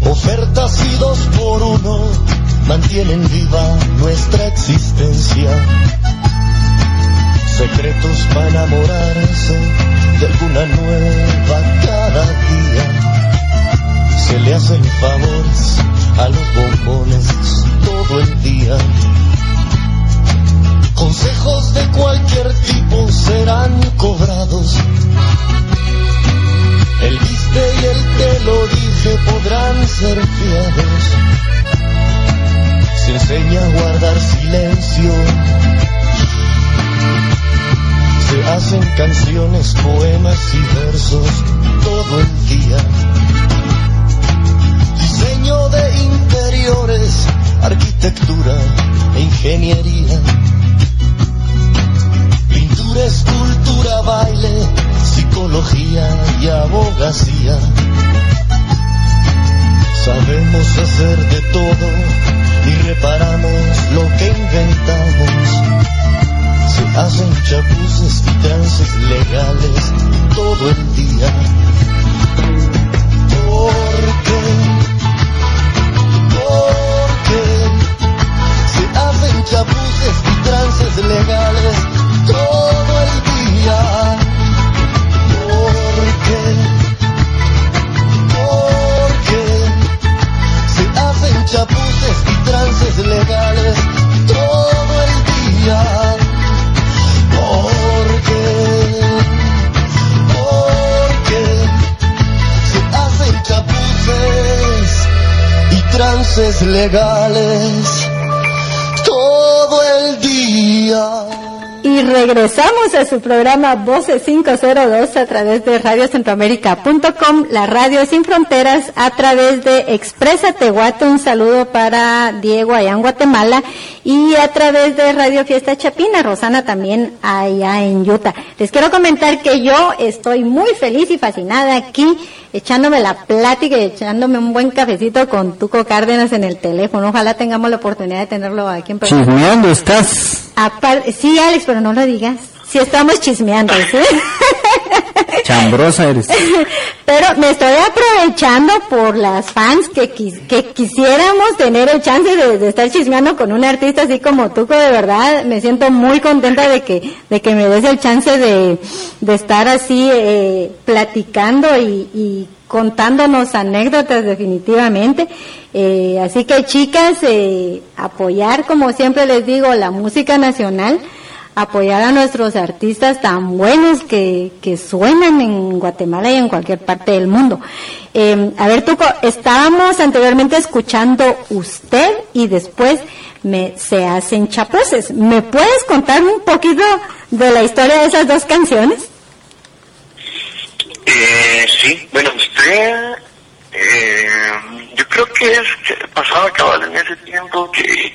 S4: Ofertas y dos por uno mantienen viva nuestra existencia. Secretos para enamorarse de alguna nueva cada día. Se le hacen favores a los bombones todo el día. Consejos de cualquier tipo serán cobrados. El viste y el que lo dije podrán ser fiados. Se enseña a guardar silencio. Canciones, poemas y versos todo el día. Diseño de interiores, arquitectura e ingeniería. Pintura, escultura, baile, psicología y abogacía. Sabemos hacer de todo y reparamos lo que inventamos. Se hacen chapuces y trances legales todo el día. Porque, porque se hacen chapuces y trances legales todo el día. Porque, porque se hacen chapuces y trances legales todo el día. Trances legales todo el día.
S1: Y regresamos a su programa Voces 502 a través de radiocentroamérica.com, la radio sin fronteras, a través de Expresa Tehuate, un saludo para Diego allá en Guatemala, y a través de Radio Fiesta Chapina, Rosana también allá en Utah. Les quiero comentar que yo estoy muy feliz y fascinada aquí, echándome la plática y echándome un buen cafecito con Tuco Cárdenas en el teléfono. Ojalá tengamos la oportunidad de tenerlo aquí en persona.
S3: Chismeando estás.
S1: Apar- sí, Alex, pero no lo digas. Si estamos chismeando, ¿sí? (laughs)
S3: Chambrosa eres.
S1: Pero me estoy aprovechando por las fans que, que quisiéramos tener el chance de, de estar chismeando con un artista así como tú, que de verdad me siento muy contenta de que, de que me des el chance de, de estar así eh, platicando y, y contándonos anécdotas definitivamente. Eh, así que chicas, eh, apoyar como siempre les digo la música nacional apoyar a nuestros artistas tan buenos que, que suenan en Guatemala y en cualquier parte del mundo. Eh, a ver, Tuco, estábamos anteriormente escuchando usted y después me, se hacen chapuces. ¿Me puedes contar un poquito de la historia de esas dos canciones?
S2: Eh, sí, bueno, usted, eh, yo creo que es pasaba cabal en ese tiempo que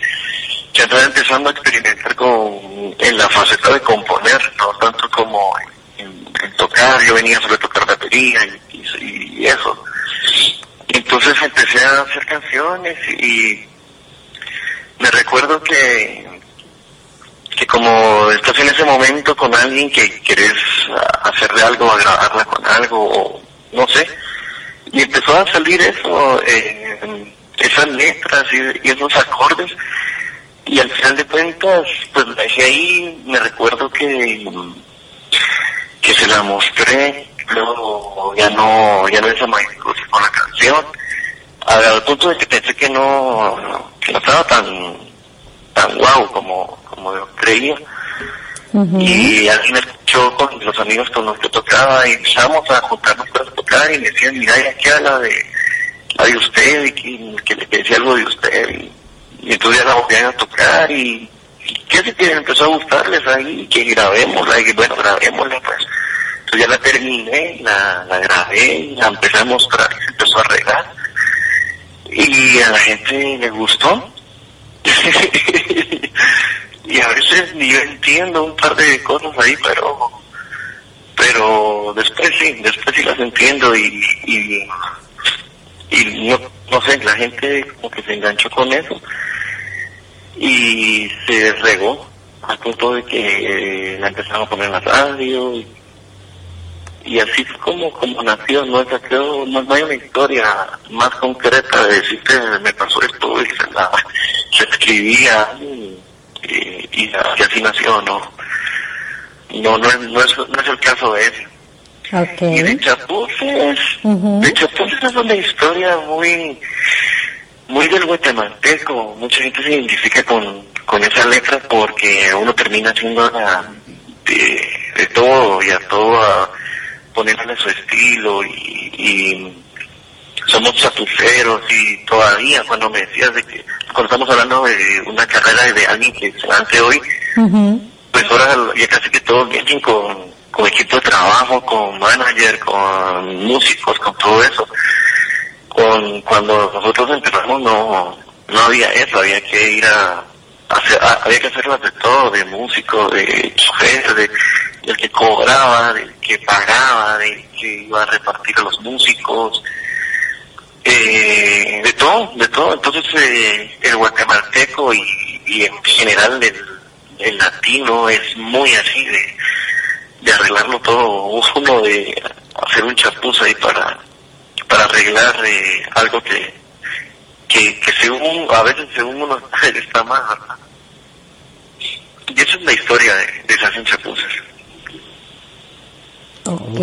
S2: ya estaba empezando a experimentar con en la faceta de componer, no tanto como en, en tocar, yo venía sobre tocar batería y, y, y eso. Entonces empecé a hacer canciones y me recuerdo que que como estás en ese momento con alguien que quieres hacerle algo, agradarla con algo, o no sé, y empezó a salir eso, eh, esas letras y, esos acordes, y al final de cuentas, pues la dejé ahí, me recuerdo que, que se la mostré, luego ya no, ya no hice más con la canción, al punto de que pensé que no, que no estaba tan, tan guau como, como yo creía. Y alguien me escuchó con los amigos con los que tocaba y empezamos a juntarnos para tocar y me decían, mira, ya que habla de, la de usted y que, que le decía algo de usted. Y, y entonces ya la volvían a tocar y, y qué sé que empezó a gustarles ahí, que grabémosla y bueno, grabémosla pues. Entonces ya la terminé, la, la grabé, la empecé a mostrar y se empezó a regar. Y a la gente le gustó. (laughs) y a veces ni yo entiendo un par de cosas ahí, pero pero después sí, después sí las entiendo y y, y no, no sé, la gente como que se enganchó con eso y se regó al punto de que eh, la empezaron a poner en la radio y, así fue como como nació, no es no, no hay una historia más concreta de decirte me pasó esto y se la (laughs) escribía y así nació, no no no es, no es, no es el caso de él. Y de. Chapuces, de Chapuces es una historia muy muy del guatemalteco, mucha gente se identifica con, con esa letra porque uno termina haciendo la- de, de todo y a todo a ponerle su estilo y, y somos chapuceros y todavía cuando me decías de que cuando estamos hablando de una carrera de alguien que se lance hoy, pues ahora ya casi que todos vienen con, con equipo de trabajo, con manager, con músicos, con todo eso. Con, cuando nosotros empezamos no, no había eso, había que ir a, hacer, había que hacerlas de todo, de músico, de chofer, de, del que cobraba, del que pagaba, del que iba a repartir a los músicos, eh, de todo, de todo. Entonces eh, el guatemalteco y, y en general el, el latino es muy así de, de arreglarlo todo, uno de hacer un chapuz ahí para, para arreglar eh, algo que, que, que según, a veces según uno (laughs) está mal. Y esa es la historia de, de Se hacen chapuzas.
S1: Ok,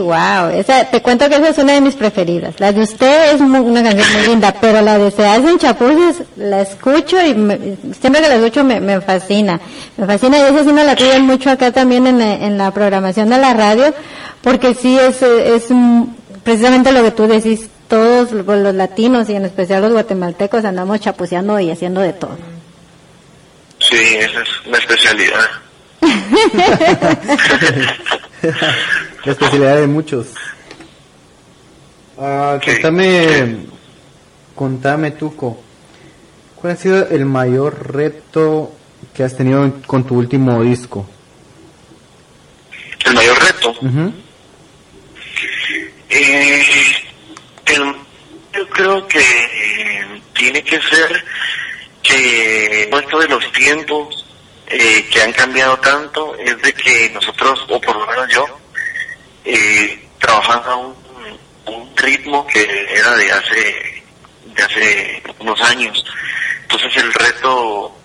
S1: wow. Esa, te cuento que esa es una de mis preferidas. La de usted es muy- una canción muy linda, (laughs) pero la de Se hacen chapuces la escucho y me- siempre que la escucho me, me fascina. Me fascina y esa sí me la piden mucho acá también en, la- en la programación de la radio, porque sí es, es precisamente lo que tú decís. Todos los los latinos y en especial los guatemaltecos andamos chapuceando y haciendo de todo.
S2: Sí, esa es una especialidad. (laughs)
S3: La especialidad de muchos.
S2: Sí.
S3: contame, contame, Tuco. ¿Cuál ha sido el mayor reto que has tenido con tu último disco?
S2: El mayor reto
S3: Ujú.
S2: Eh, el- yo creo que eh, tiene que ser que esto de los tiempos eh, que han cambiado tanto es de que nosotros, o por lo menos yo, eh, trabajaba a un, ritmo que era de hace, de hace unos años. Entonces el reto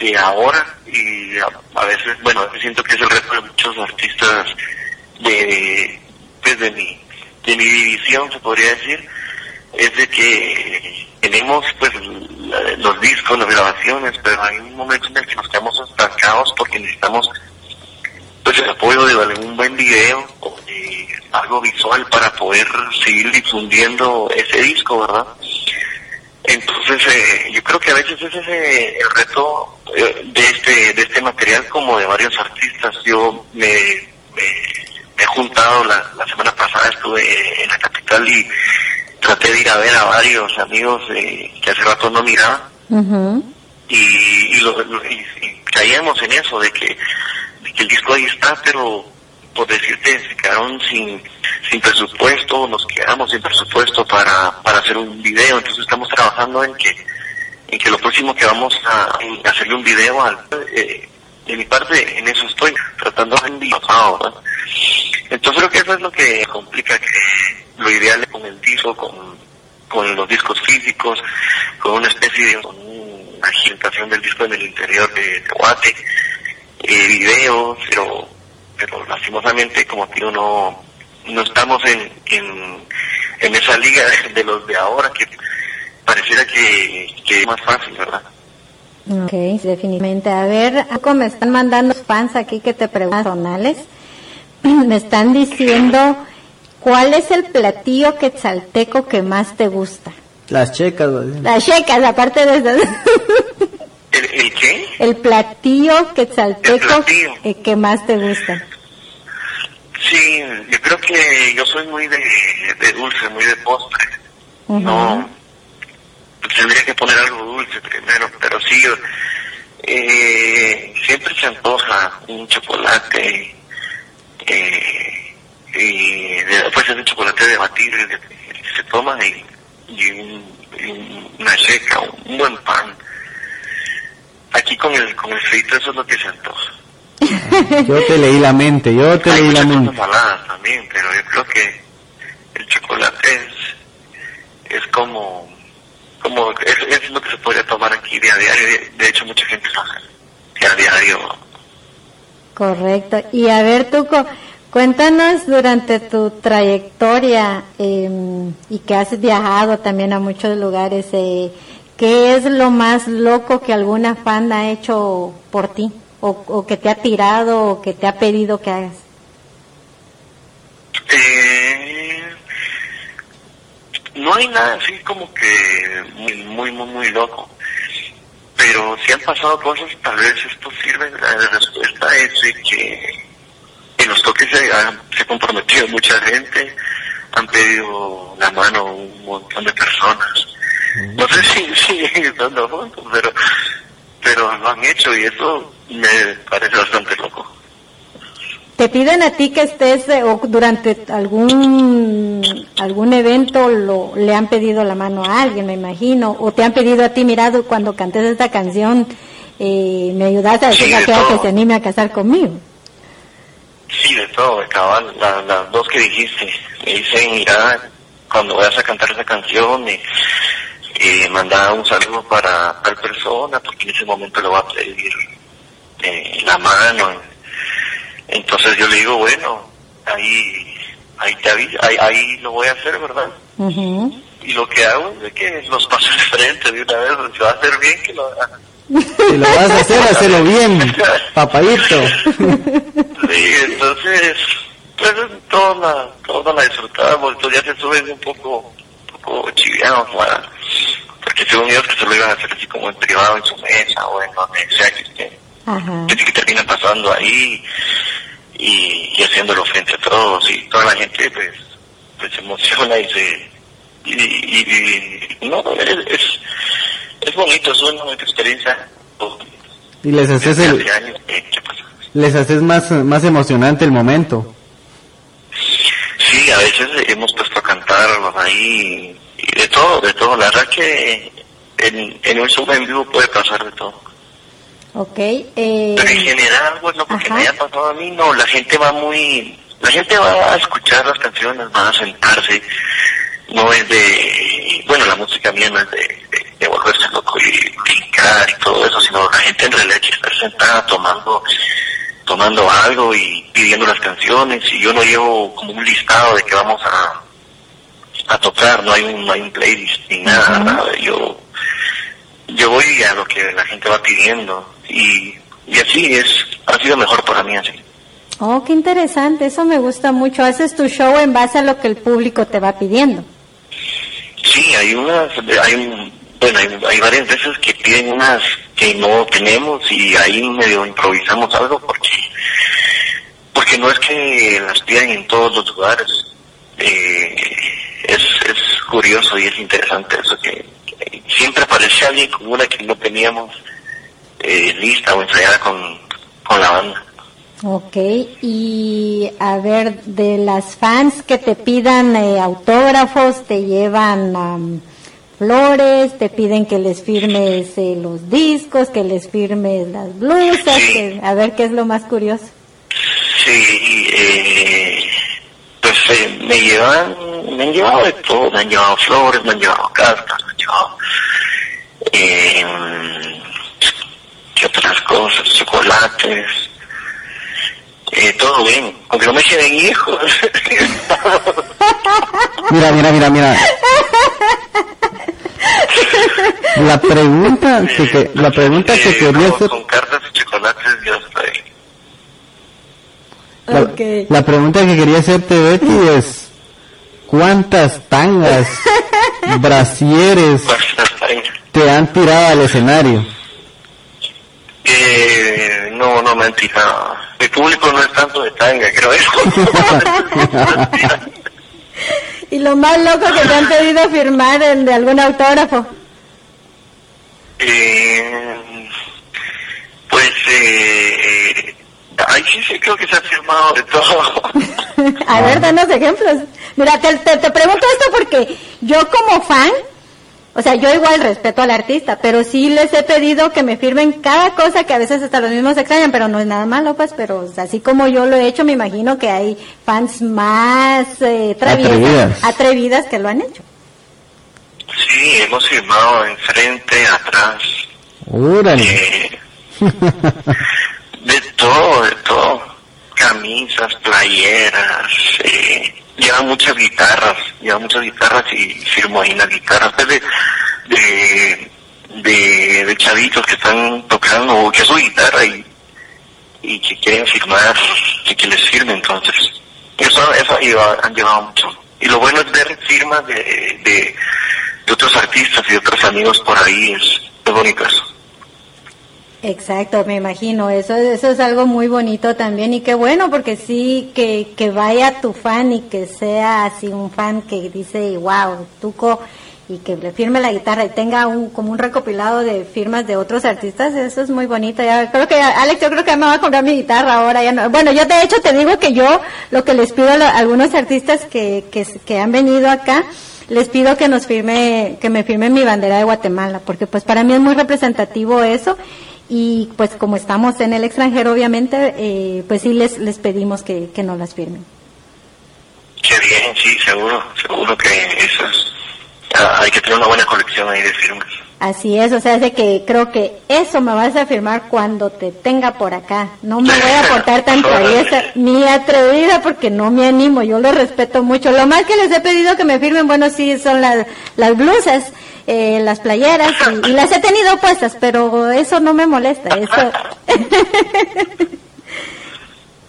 S2: de ahora y a, veces, bueno, siento que es el reto de muchos artistas de, pues de mi, de mi división, se podría decir, es de que tenemos pues los discos, las grabaciones, pero hay un momento en el que nos quedamos estancados porque necesitamos pues el apoyo de algún buen video o algo visual para poder seguir difundiendo ese disco, ¿verdad? Entonces, eh, yo creo que a veces ese es eh, el reto eh, de este de este material como de varios artistas. Yo me, me, me juntado, la, la semana pasada estuve en la capital y traté de ir a ver a varios amigos eh, que hace rato no miraba y, y, lo, y, caíamos en eso de que, el disco ahí está, pero por decirte, se quedaron sin, presupuesto, nos quedamos sin presupuesto para, para hacer un video, entonces estamos trabajando en que, en que lo próximo que vamos a, hacerle un video al, eh, de mi parte en eso estoy, tratando de ¿no? Entonces creo que eso es lo que complica que lo ideal con el disco, con, con los discos físicos, con una especie de agitación del disco en el interior de Guate, eh, videos, pero pero lastimosamente como tío no no estamos en, en, esa liga (laughs) de los de ahora que pareciera que, que es más fácil, ¿verdad?
S1: Ok, definitivamente. A ver, me están mandando fans aquí que te preguntan (clears throat) Me están diciendo, ¿cuál es el platillo quetzalteco que más te gusta?
S3: Las checas.
S1: Las checas, aparte de eso.
S2: ¿El, qué?
S1: El platillo quetzalteco que más te gusta.
S2: Sí, yo creo que yo soy muy de, de dulce, muy de postre. No, tendría que poner algo dulce primero, pero sí, eh, siempre se antoja un chocolate, eh, y después es un chocolate de batir, se toma y, y, una checa, un buen pan. Aquí con el, con el frito eso es lo que se antoja. (laughs)
S3: yo te leí la mente, yo te leí la mente.
S2: saladas también, pero yo creo que el chocolate es, es como como es, es, lo que se podría tomar aquí día a diario. De hecho, mucha gente lo hace a diario.
S1: Correcto. Y a ver, Tuco, cuéntanos durante tu trayectoria eh, y que has viajado también a muchos lugares, eh, ¿qué es lo más loco que alguna fan ha hecho por ti? O, que te ha tirado o que te ha pedido que hagas?
S2: no hay nada así como que muy, muy, muy, muy loco. Pero si han pasado cosas, tal vez esto sirve, la respuesta es que en los toques se, ha comprometido mucha gente, han pedido la mano un montón de personas. No sé si (laughs) siguen estando juntos, pero, pero lo han hecho y eso me parece bastante loco.
S1: Te piden a ti que estés eh, o durante algún algún evento lo le han pedido la mano a alguien me imagino o te han pedido a ti mirado cuando cantes esta canción eh, me ayudaste a decir a que se anime a casar conmigo
S2: sí de todo cabal las dos que dijiste me dicen mira cuando vayas a cantar esa canción me eh, manda un saludo para tal persona porque en ese momento le va a pedir eh, la mano entonces yo le digo, bueno, ahí ahí te ahí, ahí lo voy a hacer, ¿verdad? Y lo que hago es que los paso de frente de una vez, si va a hacer bien, que lo haga.
S3: Si lo vas a hacer, hazlo bien, papadito.
S2: sí, entonces, pues toda la, toda la disfrutamos, entonces ya se suben un poco, un poco chivianos, porque según ellos que se lo iban a hacer así como en privado, en su mesa, o en donde sea que estén. Ajá. que termina pasando ahí y, haciéndolo frente a todos y toda la gente pues, pues se emociona y se y, y, no es, es, bonito es una bonita experiencia.
S3: Y les haces el, les haces más más emocionante el momento.
S2: Sí a veces hemos puesto a cantar ahí y de todo de todo. La verdad que en, en un show en vivo puede pasar de todo.
S1: Ok. Eh...
S2: Pero en general, bueno, porque me haya pasado a mí, no, la gente va muy... La gente va a escuchar las canciones, va a sentarse, no es de... Bueno, la música mía no es de, de, volverse loco y brincar y todo eso, sino la gente en realidad quiere estar sentada tomando tomando algo y pidiendo las canciones y yo no llevo como un listado de que vamos a a tocar, no hay un, no hay un playlist ni nada, nada, yo yo voy a lo que la gente va pidiendo y, y así es, ha sido mejor para mí así.
S1: Oh, qué interesante, eso me gusta mucho. Haces tu show en base a lo que el público te va pidiendo.
S2: Sí, hay unas, hay bueno, hay, varias veces que piden unas que no tenemos y ahí medio improvisamos algo porque porque no es que las pidan en todos los lugares. Eh, es, es curioso y es interesante eso que, siempre aparece alguien con una que no teníamos eh, lista o ensayada con, con la banda.
S1: Ok, y a ver, de las fans que te pidan eh, autógrafos, te llevan am, flores, te piden que les firmes eh, los discos, que les firmes las blusas,
S2: Sí.
S1: que- a ver qué es lo más curioso.
S2: Sí, eh, pues eh, me llevan, me han llevado de todo, me han llevado flores, me han llevado cartas, me han llevado eh, ¿qué otras cosas? Chocolates, eh, todo bien, aunque no me queden hijos. (laughs)
S3: Mira, mira, mira, mira. La pregunta que, que- la pregunta que
S2: Eh,
S3: quería hacer,
S2: Con cartas y chocolates yo estoy.
S3: la,
S1: Ok.
S3: la pregunta que quería hacerte Betty es ¿cuántas tangas, (laughs) brasieres te han tirado al escenario?
S2: Eh, no, no me han tirado. Mi público no es tanto de tanga, creo eso. (laughs)
S1: Y lo más loco que te han pedido firmar en- de algún autógrafo.
S2: eh, pues, eh, eh, ay, sí, sí, creo que se ha firmado de todo. (laughs)
S1: A ver, danos ejemplos. Mira, te, te, te pregunto esto porque yo como fan, o sea, yo igual respeto al artista, pero sí les he pedido que me firmen cada cosa que a veces hasta los mismos extrañan, pero no es nada malo, pues, pero o sea, así como yo lo he hecho, me imagino que hay fans más eh, traviesas,
S3: Atrevidas.
S1: atrevidas que lo han hecho.
S2: Sí, hemos firmado enfrente, atrás,
S3: Órale.
S2: eh, (laughs) de todo, de todo. Camisas, playeras, eh, llevan muchas guitarras, llevan muchas guitarras y firmo ahí las guitarras pues, de, de, de, chavitos que están tocando que es su guitarra y, y que quieren firmar que les firme entonces. Eso, eso lleva- han llevado mucho. Y lo bueno es ver firmas de, de, de otros artistas y otros amigos por ahí, es, es bonito eso.
S1: Exacto, me imagino, eso, eso es algo muy bonito también y qué bueno porque sí que, que vaya tu fan y que sea así un fan que dice, wow, Tuco, y que le firme la guitarra y tenga un, como un recopilado de firmas de otros artistas, eso es muy bonito. Ya, creo que, Alex, yo creo que me voy a comprar mi guitarra ahora. Ya no, bueno, yo de hecho te digo que yo lo que les pido a, lo- algunos artistas que, que, que han venido acá, les pido que nos firme, que me firmen mi bandera de Guatemala, porque pues para mí es muy representativo eso y pues como estamos en el extranjero obviamente, eh, pues sí les, les pedimos que, que nos las firmen.
S2: Qué bien, sí, seguro, seguro que eso es, ah, hay que tener una buena colección ahí de firmas.
S1: Así es, o sea, es de que creo que eso me vas a firmar cuando te tenga por acá. No me voy a portar tan (laughs) traviesa ni atrevida porque no me animo, yo lo respeto mucho. Lo más que les he pedido que me firmen, bueno, sí, son las, las blusas, eh, las playeras y, y las he tenido puestas, pero eso no me molesta, eso. (laughs)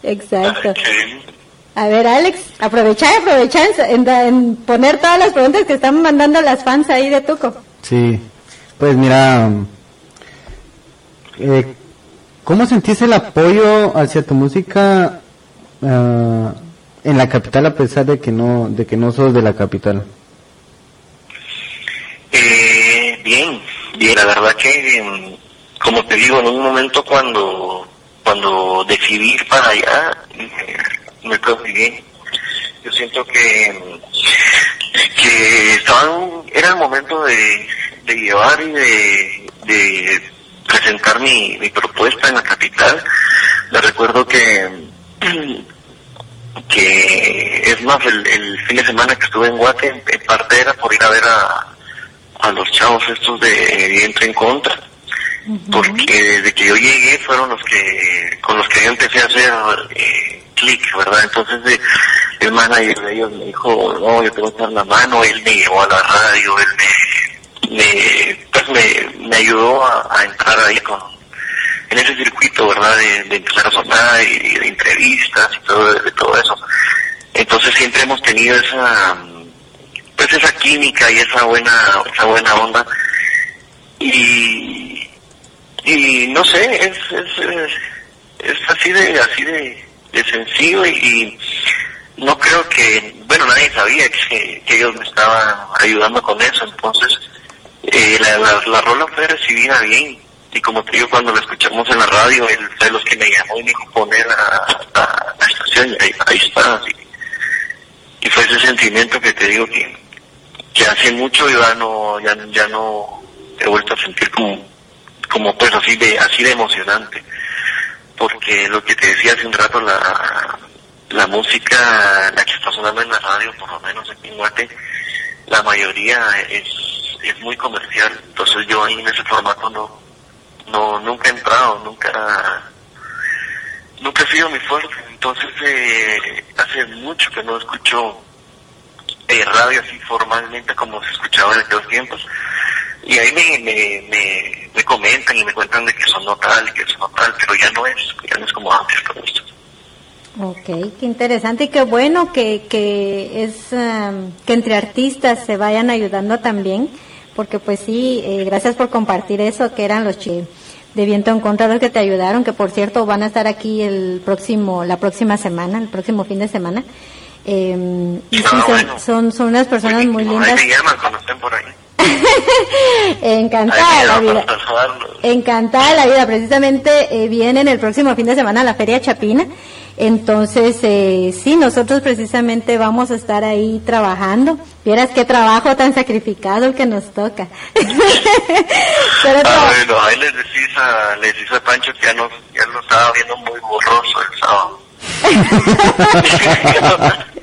S1: Exacto. A ver, Alex, aprovechar, aprovechar en, en poner todas las preguntas que están mandando las fans ahí de Tuco.
S3: Sí, pues mira, eh, ¿cómo sentís el apoyo hacia tu música ah, en la capital a pesar de que no, de que no sos de la capital?
S2: Eh, bien, bien, la verdad que, mm, como te digo, en un momento cuando, cuando decidí ir para allá, me, quedó muy bien. Yo siento que, mm, que estaban, era el momento de, de llevar y de, de presentar mi, mi propuesta en la capital. Me recuerdo que, (clears throat) que es más, el, el fin de semana que estuve en Guate, en, en parte era por ir a ver a, a los chavos estos de vientre en contra porque desde que yo llegué fueron los que con los que yo empecé a hacer eh, clic verdad entonces el manager de ellos me dijo no yo te voy a dar la mano él me llevó a la radio él me, me pues me, me ayudó a, entrar ahí con en ese circuito verdad de, de empezar a y, y de entrevistas y todo de todo eso. Entonces siempre hemos tenido esa pues esa química y esa buena esa buena onda. Y y no sé es es, es, así de así de de sencillo y, no creo que, bueno, nadie sabía que, ellos me estaban ayudando con eso, entonces eh, la, la, rola fue recibida bien. Y como te digo, cuando la escuchamos en la radio, él fue los que me llamó y me dijo poner la, la, estación y ahí, está. Y, fue ese sentimiento que te digo que, que hace mucho ya no, ya, ya no he vuelto a sentir como, como pues así de, así de emocionante. Porque lo que te decía hace un rato, la, la música, la que está sonando en la radio, por lo menos aquí en Guate, la mayoría es, es muy comercial, entonces yo ahí en ese formato no, no nunca he entrado, nunca, nunca he sido mi fuerte, entonces eh, hace mucho que no escucho eh, radio así formalmente como se escuchaba en aquellos tiempos. Y ahí me, me, me, comentan y me cuentan de que son tal, que son tal, pero ya no es, ya no es como antes todo esto.
S1: Ok, qué interesante y qué bueno que, que es um, que entre artistas se vayan ayudando también, porque pues sí, eh, gracias por compartir eso, que eran los che de viento en contra los que te ayudaron, que por cierto van a estar aquí el próximo, la próxima semana, el próximo fin de semana. Eh, y sí, son, son, son, unas personas muy lindas.
S2: me llaman cuando estén por ahí. (laughs)
S1: Encantada la vida. Encantada la vida. Precisamente eh, viene el próximo fin de semana la Feria Chapina. Entonces, eh, sí, nosotros precisamente vamos a estar ahí trabajando. Vieras qué trabajo tan sacrificado el que nos toca. (laughs)
S2: Pero ah, bueno, ahí les decís a, les decís a Pancho que ya, no, ya lo estaba viendo muy borroso el sábado. (laughs) (laughs)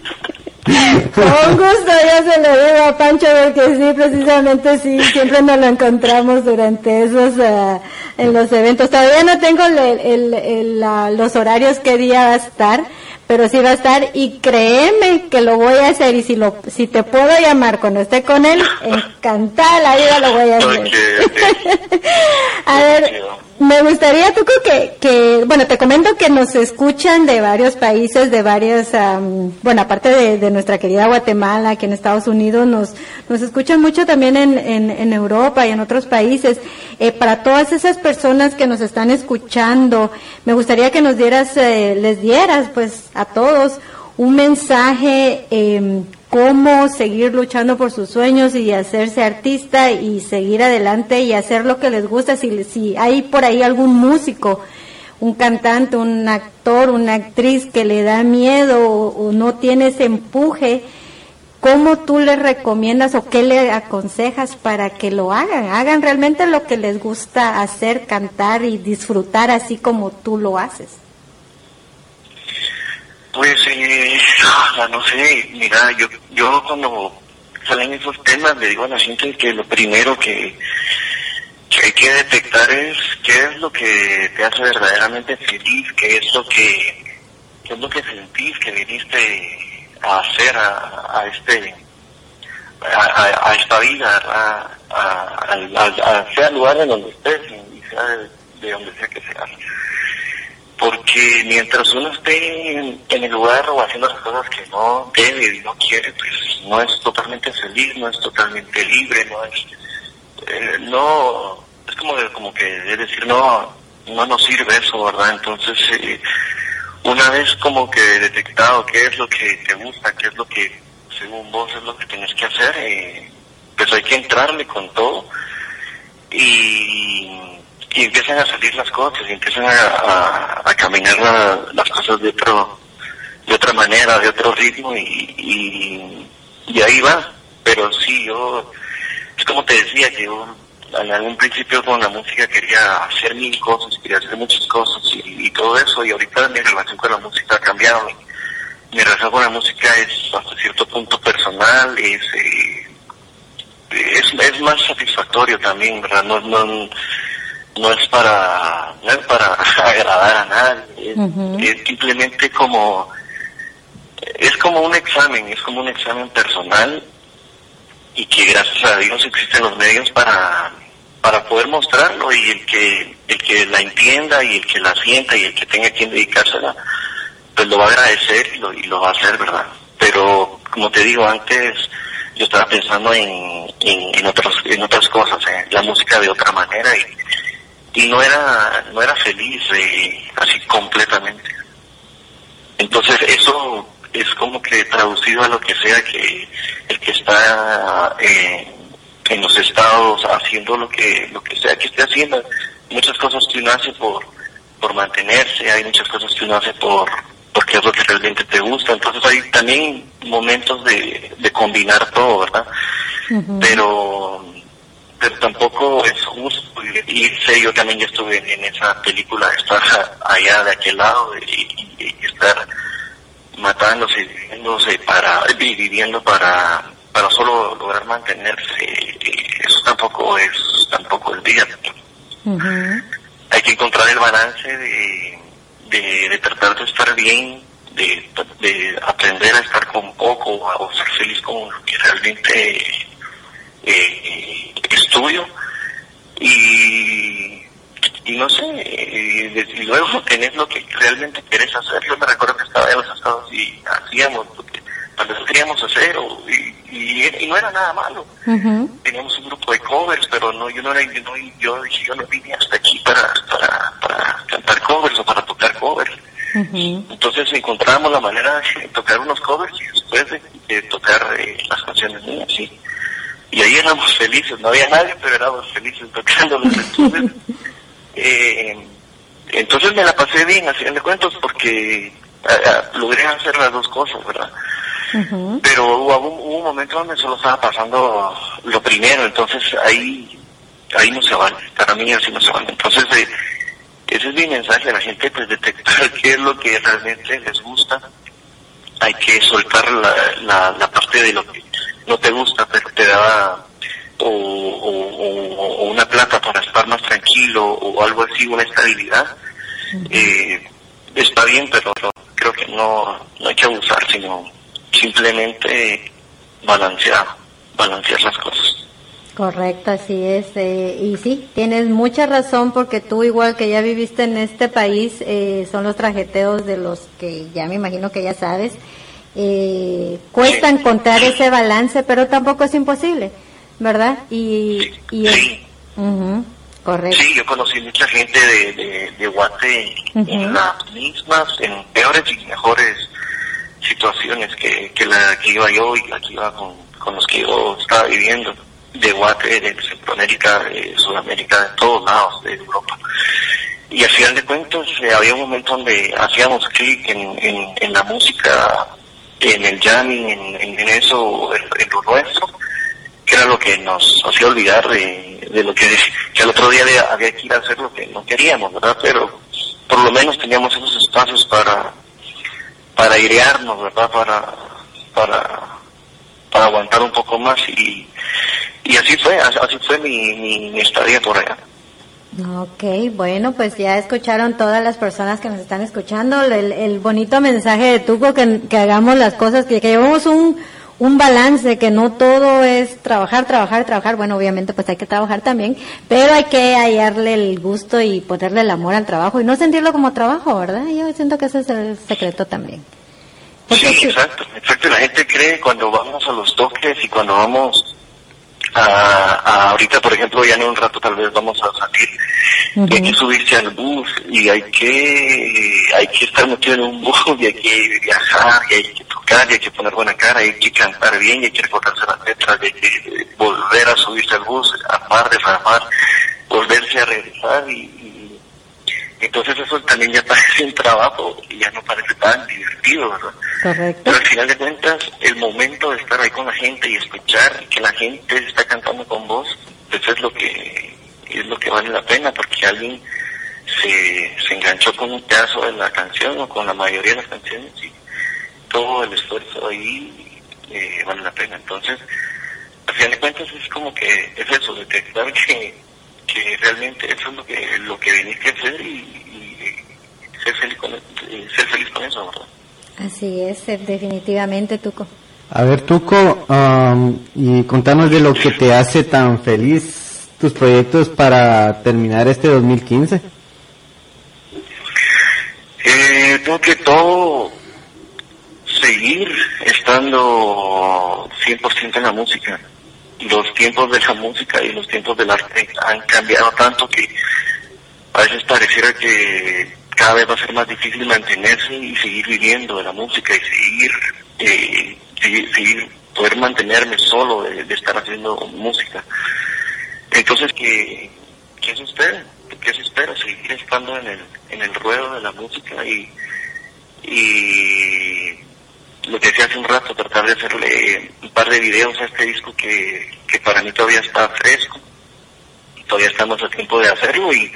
S1: Con gusto, ya se lo digo a Pancho, porque sí, precisamente sí, siempre nos lo encontramos durante esos, uh, en los eventos. Todavía no tengo el, el, el, los horarios que día va a estar, pero sí va a estar y créeme que lo voy a hacer y si lo, si te puedo llamar cuando esté con él, encantada la vida lo voy a hacer. (laughs) a ver, me gustaría, Tuco, que, que, bueno, te comento que nos escuchan de varios países, de varias, bueno, aparte de, nuestra querida Guatemala, aquí en Estados Unidos, nos, nos escuchan mucho también en, en, Europa y en otros países. Eh, para todas esas personas que nos están escuchando, me gustaría que nos dieras, eh, les dieras, pues, a todos un mensaje eh, cómo seguir luchando por sus sueños y hacerse artista y seguir adelante y hacer lo que les gusta. Si, hay por ahí algún músico, un cantante, un actor, una actriz que le da miedo o, no tiene ese empuje, ¿cómo tú les recomiendas o qué le aconsejas para que lo hagan? Hagan realmente lo que les gusta hacer, cantar y disfrutar así como tú lo haces.
S2: Pues, eh, no sé, mira, yo, yo cuando salen esos temas le digo a la gente que lo primero que, hay que detectar es qué es lo que te hace verdaderamente feliz, qué es lo que, qué es lo que sentís que viniste a hacer a, este a, esta vida, a, a, sea el lugar en donde estés y sea de, de donde sea que seas porque mientras uno esté en, el lugar o haciendo las cosas que no debe y no quiere, pues no es totalmente feliz, no es totalmente libre, no es, eh, no, es como, como que decir, no, no nos sirve eso, ¿verdad? Entonces, eh, una vez como que detectado qué es lo que te gusta, qué es lo que según vos es lo que tienes que hacer, eh, pues hay que entrarle con todo y y empiezan a salir las cosas y empiezan a, a, caminar las cosas de otro de otra manera, de otro ritmo y, y, ahí va. Pero sí, yo, es como te decía, que yo en algún principio con la música quería hacer mil cosas, quería hacer muchas cosas y, todo eso y ahorita mi relación con la música ha cambiado. Mi relación con la música es hasta cierto punto personal, es, eh, es, es más satisfactorio también, ¿verdad? No, no, no es para no es para (laughs) agradar a nadie es, simplemente como es como un examen es como un examen personal y que gracias a Dios existen los medios para para poder mostrarlo y el que el que la entienda y el que la sienta y el que tenga quien dedicársela pues lo va a agradecer y lo, y lo va a hacer verdad pero como te digo antes yo estaba pensando en, en, en otros en otras cosas en la música de otra manera y y no era no era feliz eh, así completamente. Entonces eso es como que traducido a lo que sea que el que está eh, en los estados haciendo lo que lo que sea que esté haciendo. Muchas cosas que uno hace por por mantenerse hay muchas cosas que uno hace por porque es lo que realmente te gusta. Entonces hay también momentos de, de combinar todo verdad pero pero tampoco es justo. Irse yo también ya estuve en, esa película estar (laughs) allá de aquel lado y, y estar matándose y viviéndose para viviendo para para solo lograr mantenerse. Eso tampoco es tampoco es vida. Hay que encontrar el balance de, de, tratar de estar bien de, de, aprender a estar con poco o ser feliz con lo que realmente eh, estudio y y no sé, y, luego (laughs) tenés lo que realmente querés hacer. Yo me recuerdo que estaba en los estados y hacíamos lo que queríamos hacer y, no era nada malo. Teníamos un grupo de covers, pero no yo no era, yo, no, yo yo no vine hasta aquí para, para, para cantar covers o para tocar covers. Entonces encontrábamos la manera de tocar unos covers y después de, tocar eh, las canciones mías, sí. Y ahí éramos felices, no había nadie, pero éramos felices tocando los Entonces, (laughs) eh, entonces me la pasé bien, haciendo cuentos, porque uh, logré hacer las dos cosas, ¿verdad? Pero hubo, un momento donde solo estaba pasando lo primero, entonces ahí ahí no se vale, para mí así no se vale. Entonces, eh, ese es mi mensaje a la gente, pues detectar qué es lo que realmente les gusta. Hay que soltar la, la parte de lo que no te gusta, pero te da o, o, una plata para estar más tranquilo o algo así, una estabilidad, eh, está bien, pero creo que no, no hay que abusar, sino simplemente balancear, balancear las cosas.
S1: Correcto, así es. Eh, y sí, tienes mucha razón porque tú igual que ya viviste en este país, eh, son los trajeteos de los que ya me imagino que ya sabes. Eh, cuesta encontrar ese balance, pero tampoco es imposible. ¿verdad? Y, y
S2: sí.
S1: correcto.
S2: Sí, yo conocí mucha gente de, de, de Guate en las mismas, en peores y mejores situaciones que, que la que iba yo y la que iba con, con los que yo estaba viviendo de Guate, de Centroamérica, de Sudamérica, de todos lados, de Europa. Y al final de cuentas eh, había un momento donde hacíamos clic en, en, en, la música, en el jamming, en, en, eso, en, lo nuestro, que era lo que nos hacía olvidar de, de lo que, que al otro día había, que ir a hacer lo que no queríamos, ¿verdad? Pero por lo menos teníamos esos espacios para, para airearnos, ¿verdad? Para, para, para aguantar un poco más y, y así fue, así fue mi, mi, estadía por allá.
S1: Ok, bueno, pues ya escucharon todas las personas que nos están escuchando el, el bonito mensaje de Tuco que, que hagamos las cosas, que, que llevamos un, un balance, que no todo es trabajar, trabajar, trabajar. Bueno, obviamente pues hay que trabajar también, pero hay que hallarle el gusto y ponerle el amor al trabajo y no sentirlo como trabajo, ¿verdad? Yo siento que ese es el secreto también.
S2: sí, exacto, exacto. La gente cree cuando vamos a los toques y cuando vamos a, ahorita, por ejemplo, ya en un rato tal vez vamos a salir, hay que subirse al bus y hay que, hay que estar metido en un bus y hay que viajar y hay que tocar y hay que poner buena cara y hay que cantar bien y hay que recordarse las letras y hay que volver a subirse al bus, armar, desarmar, volverse a regresar y, entonces eso también ya parece un trabajo y ya no parece tan divertido, ¿verdad?
S1: Correcto.
S2: Pero al final de cuentas, el momento de estar ahí con la gente y escuchar que la gente está cantando con vos, pues es lo que es lo que vale la pena, porque alguien se, se enganchó con un pedazo de la canción o con la mayoría de las canciones y todo el esfuerzo ahí eh, vale la pena. Entonces, al final de cuentas es como que es eso, detectar que que realmente eso es lo que lo que viniste a hacer y, ser, feliz con, ser feliz con eso, ¿verdad?
S1: Así es, eh, definitivamente, Tuco.
S3: A ver, Tuco, um, y contanos de lo que te hace tan feliz tus proyectos para terminar este 2015.
S2: Eh, tengo que todo seguir estando 100% en la música los tiempos de la música y los tiempos del arte han cambiado tanto que a veces pareciera que, cada vez va a ser más difícil mantenerse y seguir viviendo de la música y seguir, eh, seguir, poder mantenerme solo de, estar haciendo música. Entonces, ¿qué, qué se espera? ¿Qué se espera? Seguir estando en el, en el ruedo de la música y, y lo que decía hace un rato, tratar de hacerle un par de videos a este disco que, que para mí todavía está fresco. Todavía estamos a tiempo de hacerlo y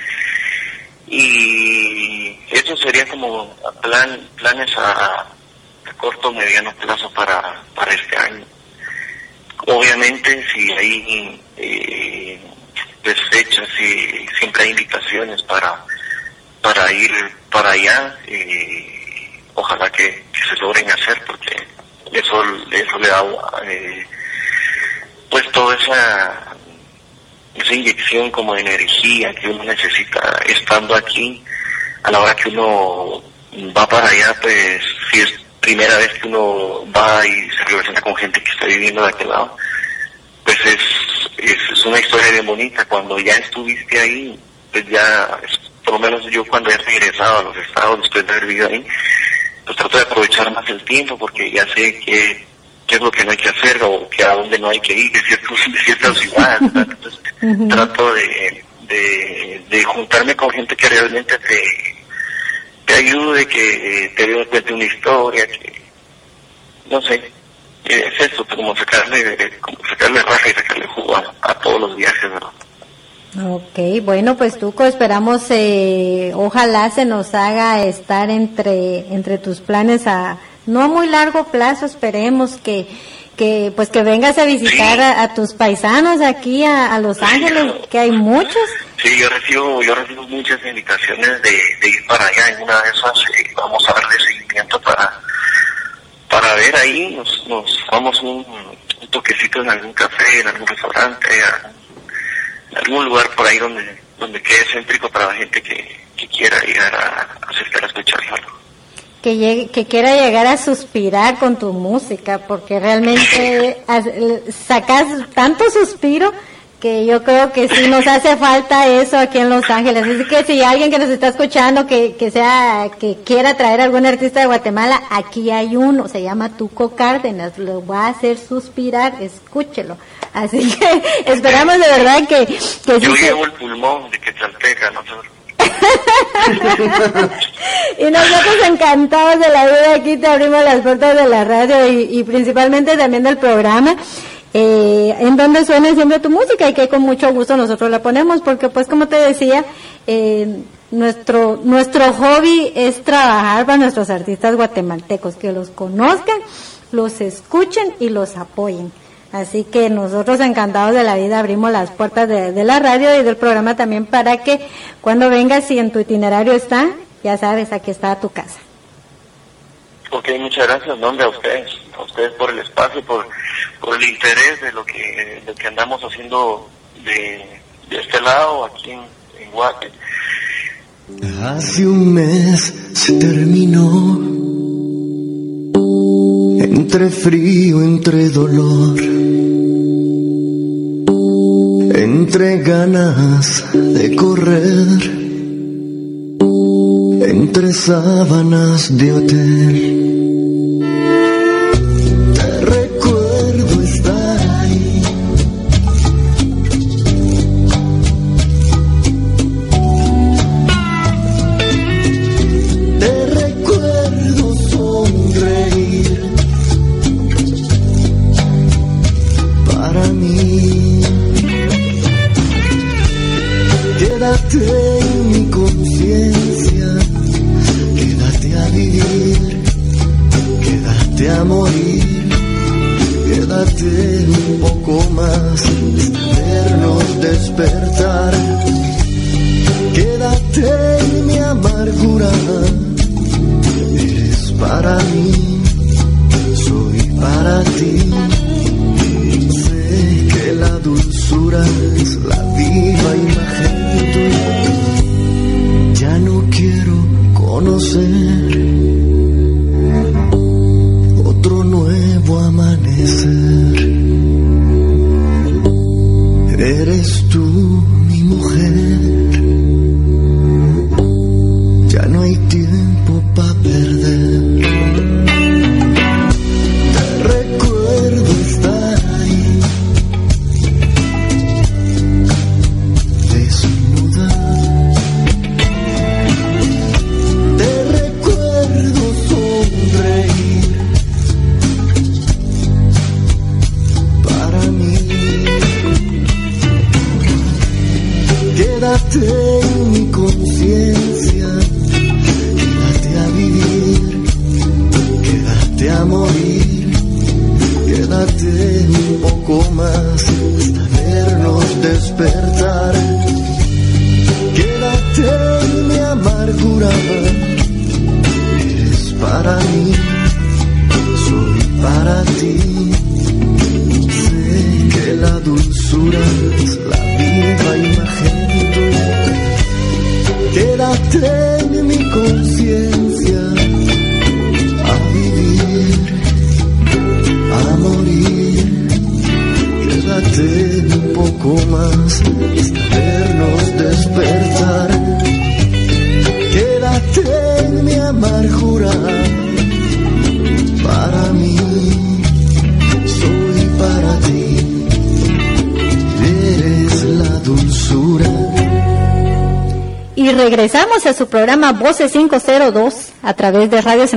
S2: y eso sería como plan, planes a, corto o mediano plazo para, para este año. Obviamente si hay eh, pues, fechas y siempre hay invitaciones para, para ir para allá, eh, ojalá que, se logren hacer porque eso, eso le da eh, pues toda esa esa inyección como de energía que uno necesita estando aquí, a la hora que uno va para allá, pues si es primera vez que uno va y se relaciona con gente que está viviendo de aquel lado, pues es, es, una historia bien bonita. Cuando ya estuviste ahí, pues ya, por lo menos yo cuando he regresado a los estados después de haber vivido ahí, pues trato de aprovechar más el tiempo porque ya sé que qué es lo que no hay que hacer o que a dónde no hay que ir de, ciertos, de ciertas ciudades. Entonces, trato de, de, juntarme con gente que realmente te, te ayude, que te cuente una historia, que no sé, es eso, como sacarle, como sacarle raja y sacarle jugo a, todos los viajes, ¿verdad?
S1: Ok, bueno, pues Tuco, esperamos, eh, ojalá se nos haga estar entre, entre tus planes a no a muy largo plazo, esperemos que, que pues que vengas a visitar a, tus paisanos aquí a, Los Ángeles, que hay muchos.
S2: Sí, yo recibo, yo recibo muchas invitaciones de, ir para allá. En una de esas eh, vamos a darle seguimiento para, para ver ahí, nos, nos vamos un, un toquecito en algún café, en algún restaurante, en algún lugar por ahí donde, donde quede céntrico para la gente que, que quiera ir a, a a escuchar algo
S1: que, que quiera llegar a suspirar con tu música, porque realmente (laughs) sacas tanto suspiro que yo creo que sí nos hace falta eso aquí en Los Ángeles. Así que si alguien que nos está escuchando que, que sea, que quiera traer algún artista de Guatemala, aquí hay uno, se llama Tuco Cárdenas, lo va a hacer suspirar, escúchelo. Así que (laughs) esperamos de verdad que... que
S2: yo llevo el pulmón de que no (laughs)
S1: y nosotros encantados de la vida aquí te abrimos las puertas de la radio y, principalmente también del programa. Eh, en donde suena siempre tu música y que con mucho gusto nosotros la ponemos porque pues como te decía eh, nuestro nuestro hobby es trabajar para nuestros artistas guatemaltecos que los conozcan los escuchen y los apoyen. Así que nosotros encantados de la vida abrimos las puertas de, la radio y del programa también para que cuando vengas y en tu itinerario está, ya sabes, aquí está tu casa.
S2: Ok, muchas gracias, nombre a ustedes, ustedes por el espacio, por, por el interés de lo que, de que andamos haciendo de, de este lado, aquí en, en Guate.
S4: Hace un mes se terminó. Entre frío, entre dolor, entre ganas de correr, entre sábanas de hotel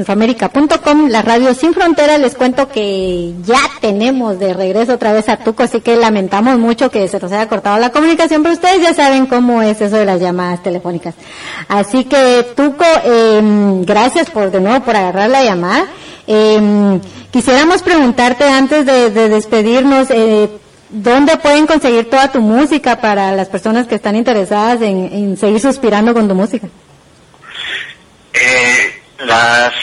S1: radiocentroamérica.com, la radio sin fronteras. Les cuento que ya tenemos de regreso otra vez a Tuco, así que lamentamos mucho que se nos haya cortado la comunicación, pero ustedes ya saben cómo es eso de las llamadas telefónicas. Así que Tuco, eh, gracias por de nuevo por agarrar la llamada. Eh, quisiéramos preguntarte antes de, de despedirnos, eh, ¿Dónde pueden conseguir toda tu música para las personas que están interesadas en, seguir suspirando con tu música?
S2: Eh, las,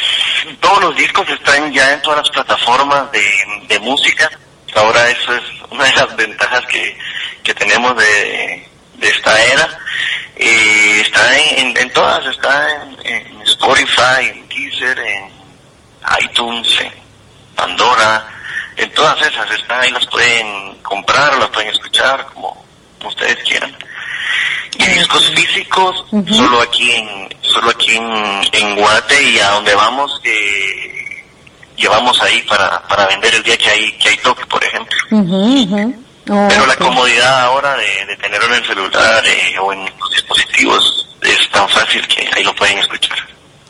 S2: todos los discos están ya en todas las plataformas de, música. Ahora eso es una de las ventajas que, tenemos de, esta era. Eh, está en, todas, está en, Spotify, en Deezer, en iTunes, en Pandora en todas esas están ahí, las pueden comprar las pueden escuchar como, ustedes quieran. Y discos físicos, solo aquí en, solo aquí en, Guate y a donde vamos, que llevamos ahí para, para vender el día que hay, que hay toque, por ejemplo. Pero la comodidad ahora de, de tenerlo en el celular eh, o en los dispositivos es tan fácil que ahí lo pueden escuchar.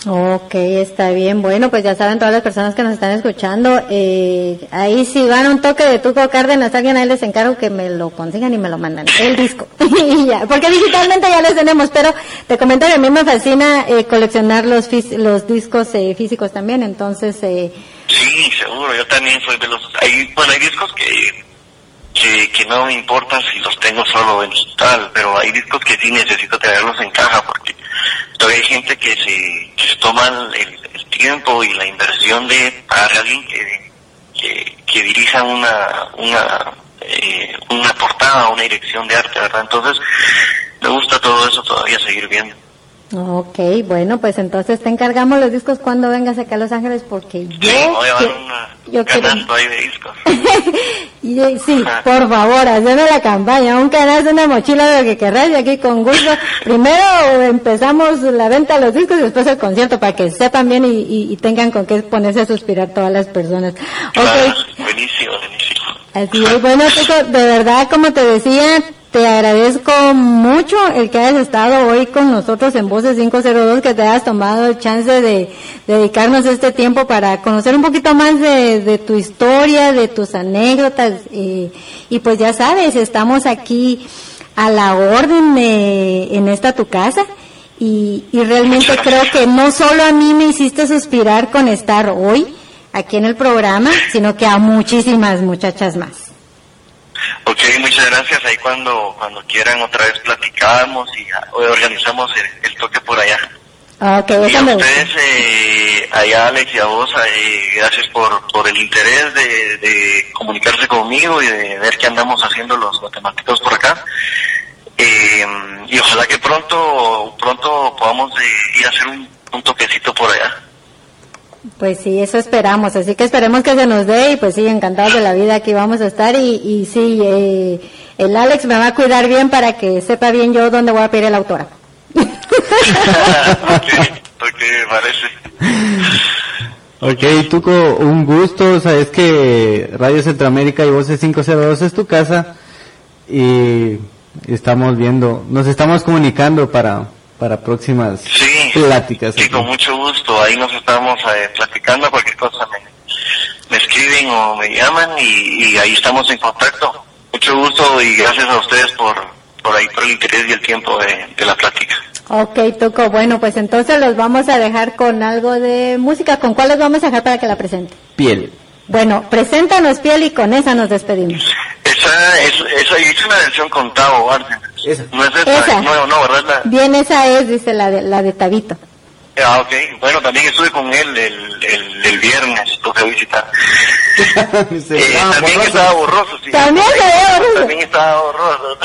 S1: Ok, está bien. Bueno, pues ya saben todas las personas que nos están escuchando. Eh, ahí si van a un toque de Tuco Cárdenas, alguien ahí les encargo que me lo consigan y me lo mandan. El disco. (laughs) y ya, porque digitalmente ya les tenemos, pero te comento que a mí me fascina eh, coleccionar los, los discos eh, físicos también, entonces... Eh,
S2: sí, seguro, yo también soy de los... Hay, bueno, hay discos que, que, que no me importa si los tengo solo en digital, pero hay discos que sí necesito tenerlos en caja porque todavía hay gente que se, que se toma el, tiempo y la inversión de pagar a alguien que, que, dirija una, una, eh, una portada, una dirección de arte, ¿verdad? Entonces, me gusta todo eso todavía seguir viendo.
S1: Ok, bueno, pues entonces te encargamos los discos cuando vengas acá a Los Ángeles porque yo...
S2: Sí, voy a llevar una, yo quiero... de discos. (laughs)
S1: y, sí, por favor, hazme la campaña, un canasto, una mochila de lo que querrás y aquí con gusto. Primero empezamos la venta de los discos y después el concierto para que sepan bien y, y, tengan con qué ponerse a suspirar todas las personas.
S2: Okay. buenísimo, buenísimo.
S1: Así es, bueno, de verdad, como te decía, te agradezco mucho el que hayas estado hoy con nosotros en Voces 502, que te hayas tomado el chance de, dedicarnos este tiempo para conocer un poquito más de, tu historia, de tus anécdotas. Y, pues ya sabes, estamos aquí a la orden en esta tu casa. Y, y realmente creo que no solo a mí me hiciste suspirar con estar hoy aquí en el programa, sino que a muchísimas muchachas más.
S2: Ok, muchas gracias. Ahí cuando cuando quieran otra vez platicamos y organizamos el, toque por allá.
S1: Okay,
S2: y a ustedes, eh, allá Alex y a vos, eh, gracias por, por el interés de, comunicarse conmigo y de ver qué andamos haciendo los matemáticos por acá. Eh, y ojalá que pronto pronto podamos ir a hacer un, un toquecito por allá.
S1: Pues sí, eso esperamos, así que esperemos que se nos dé y pues sí, encantados de la vida aquí vamos a estar y, y sí, eh, el Alex me va a cuidar bien para que sepa bien yo dónde voy a pedir el autora. (laughs)
S2: ok, ok, parece.
S3: Ok, Tuco, un gusto, sabes que Radio Centroamérica y Voces 502 es tu casa y estamos viendo, nos estamos comunicando para para próximas pláticas.
S2: Sí, con mucho gusto. Ahí nos estamos eh, platicando. Cualquier cosa me, me escriben o me llaman y, ahí estamos en contacto. Mucho gusto y gracias a ustedes por, por ahí, por el interés y el tiempo de, la plática.
S1: Ok, Toco. Bueno, pues entonces los vamos a dejar con algo de música. ¿Con cuál los vamos a dejar para que la presente?
S3: Piel.
S1: Bueno, preséntanos Piel y con esa nos despedimos.
S2: Esa es, esa hice una versión con Tavo Bárcenas.
S3: Esa.
S2: No es esa,
S1: Esa.
S2: no, no, ¿verdad? La-
S1: Bien, esa es, dice la de, la de Tabito.
S2: Ah, ok. Bueno, también estuve con él el, el, el viernes, toca visitar. (laughs) Eh,
S3: ah,
S2: también
S3: borroso.
S2: estaba borroso, sí.
S1: También ve borroso.
S2: También estaba borroso.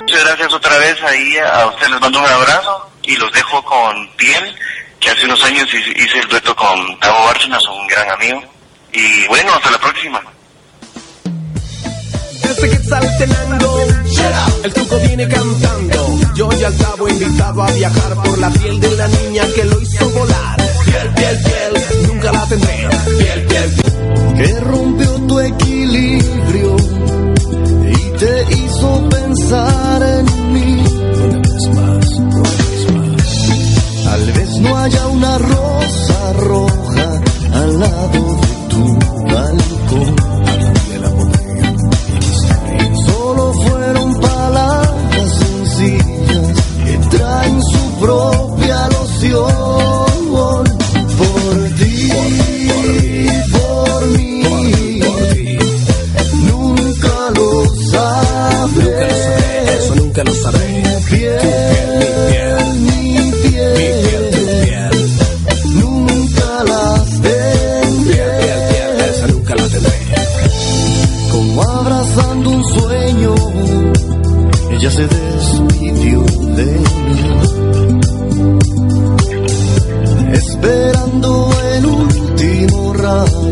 S2: Muchas gracias otra vez ahí. A ustedes les mando un abrazo y los dejo con Piel, que hace unos años hice hice el dueto con Tavo Bárcenas, un gran amigo. Y bueno, hasta la próxima.
S5: Desde que saltenando, el truco viene cantando. Yo ya estaba invitado a viajar por la piel de la niña que lo hizo volar. Piel, piel, piel, nunca la tendré. Piel, piel, piel.
S4: que rompió tu equilibrio y te hizo pensar en mí. Tal vez no haya una rosa roja al lado de propia loción. Por ti, por mí, nunca lo sabré.
S5: Eso nunca lo sabré.
S4: Piel, mi piel,
S5: Tu piel,
S4: nunca las tendré.
S5: piel, piel, esa nunca la tendré.
S4: Como abrazando un sueño, ella se despidió de mí. Último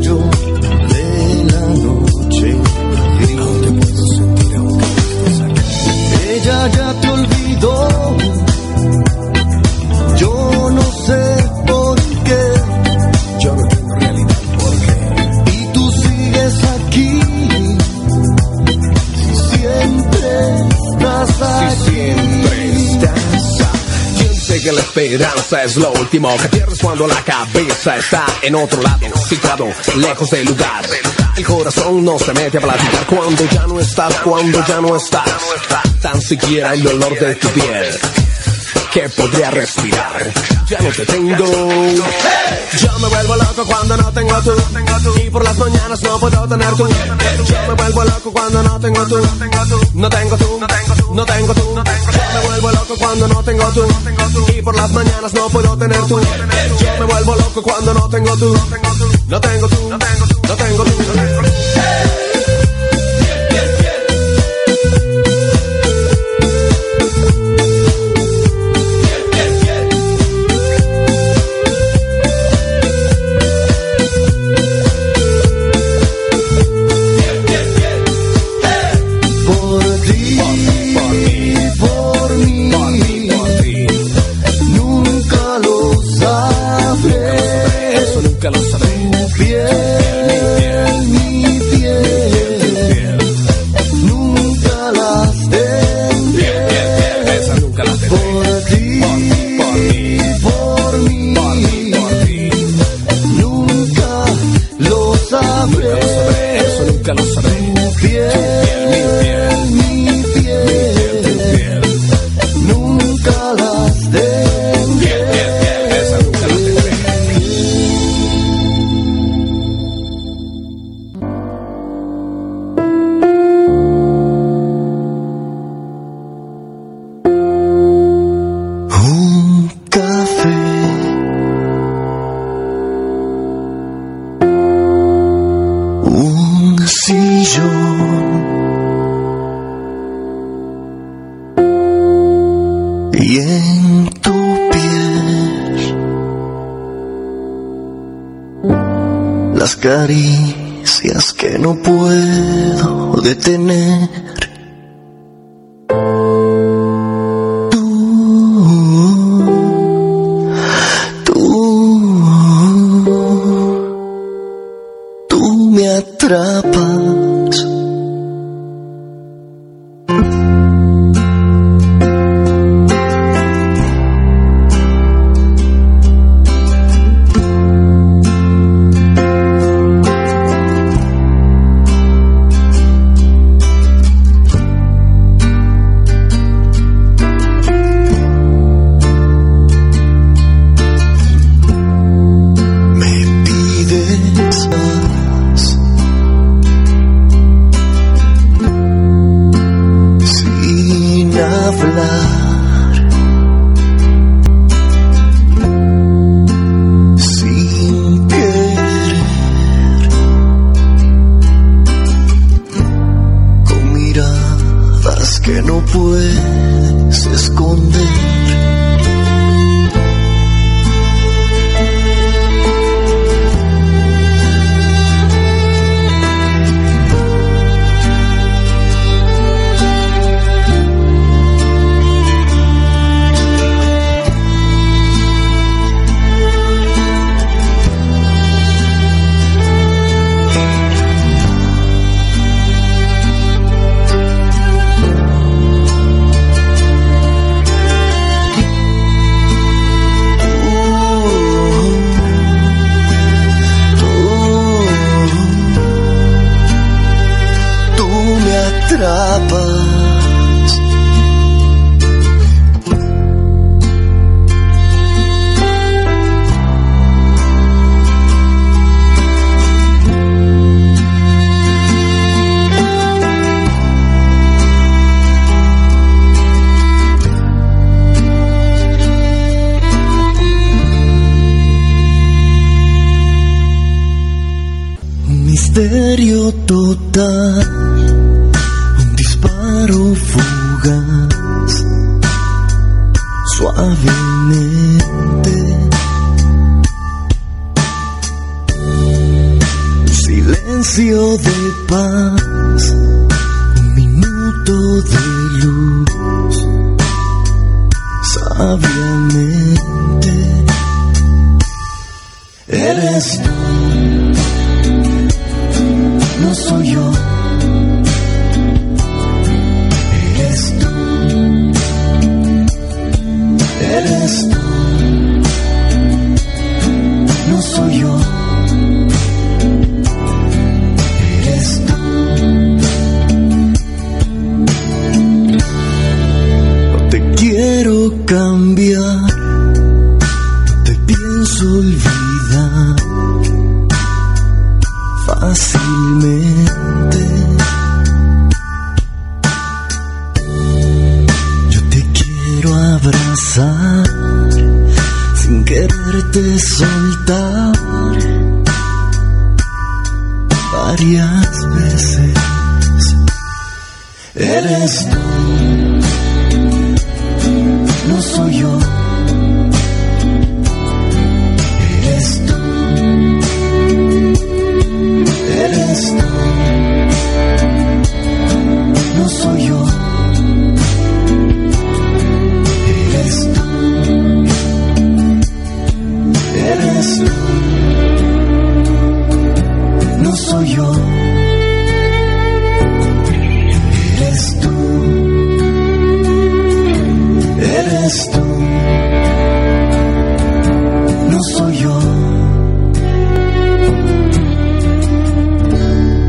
S5: que la esperanza es lo último que pierdes cuando la cabeza está en otro lado, situado lejos del lugar. El corazón no se mete a platicar cuando ya no estás, cuando ya no estás. Tan siquiera el olor de tu piel que podría respirar. Ya no te tengo. Yo me vuelvo loco cuando no tengo tú. Y por las mañanas no puedo tener tú. Yo me vuelvo loco cuando no tengo tú. No tengo tú. No tengo tú. Yo me vuelvo loco cuando no tengo tú. Y por las mañanas no puedo tener tú. Yo me vuelvo loco cuando no tengo tú. No tengo tú. No tengo tú.
S4: Por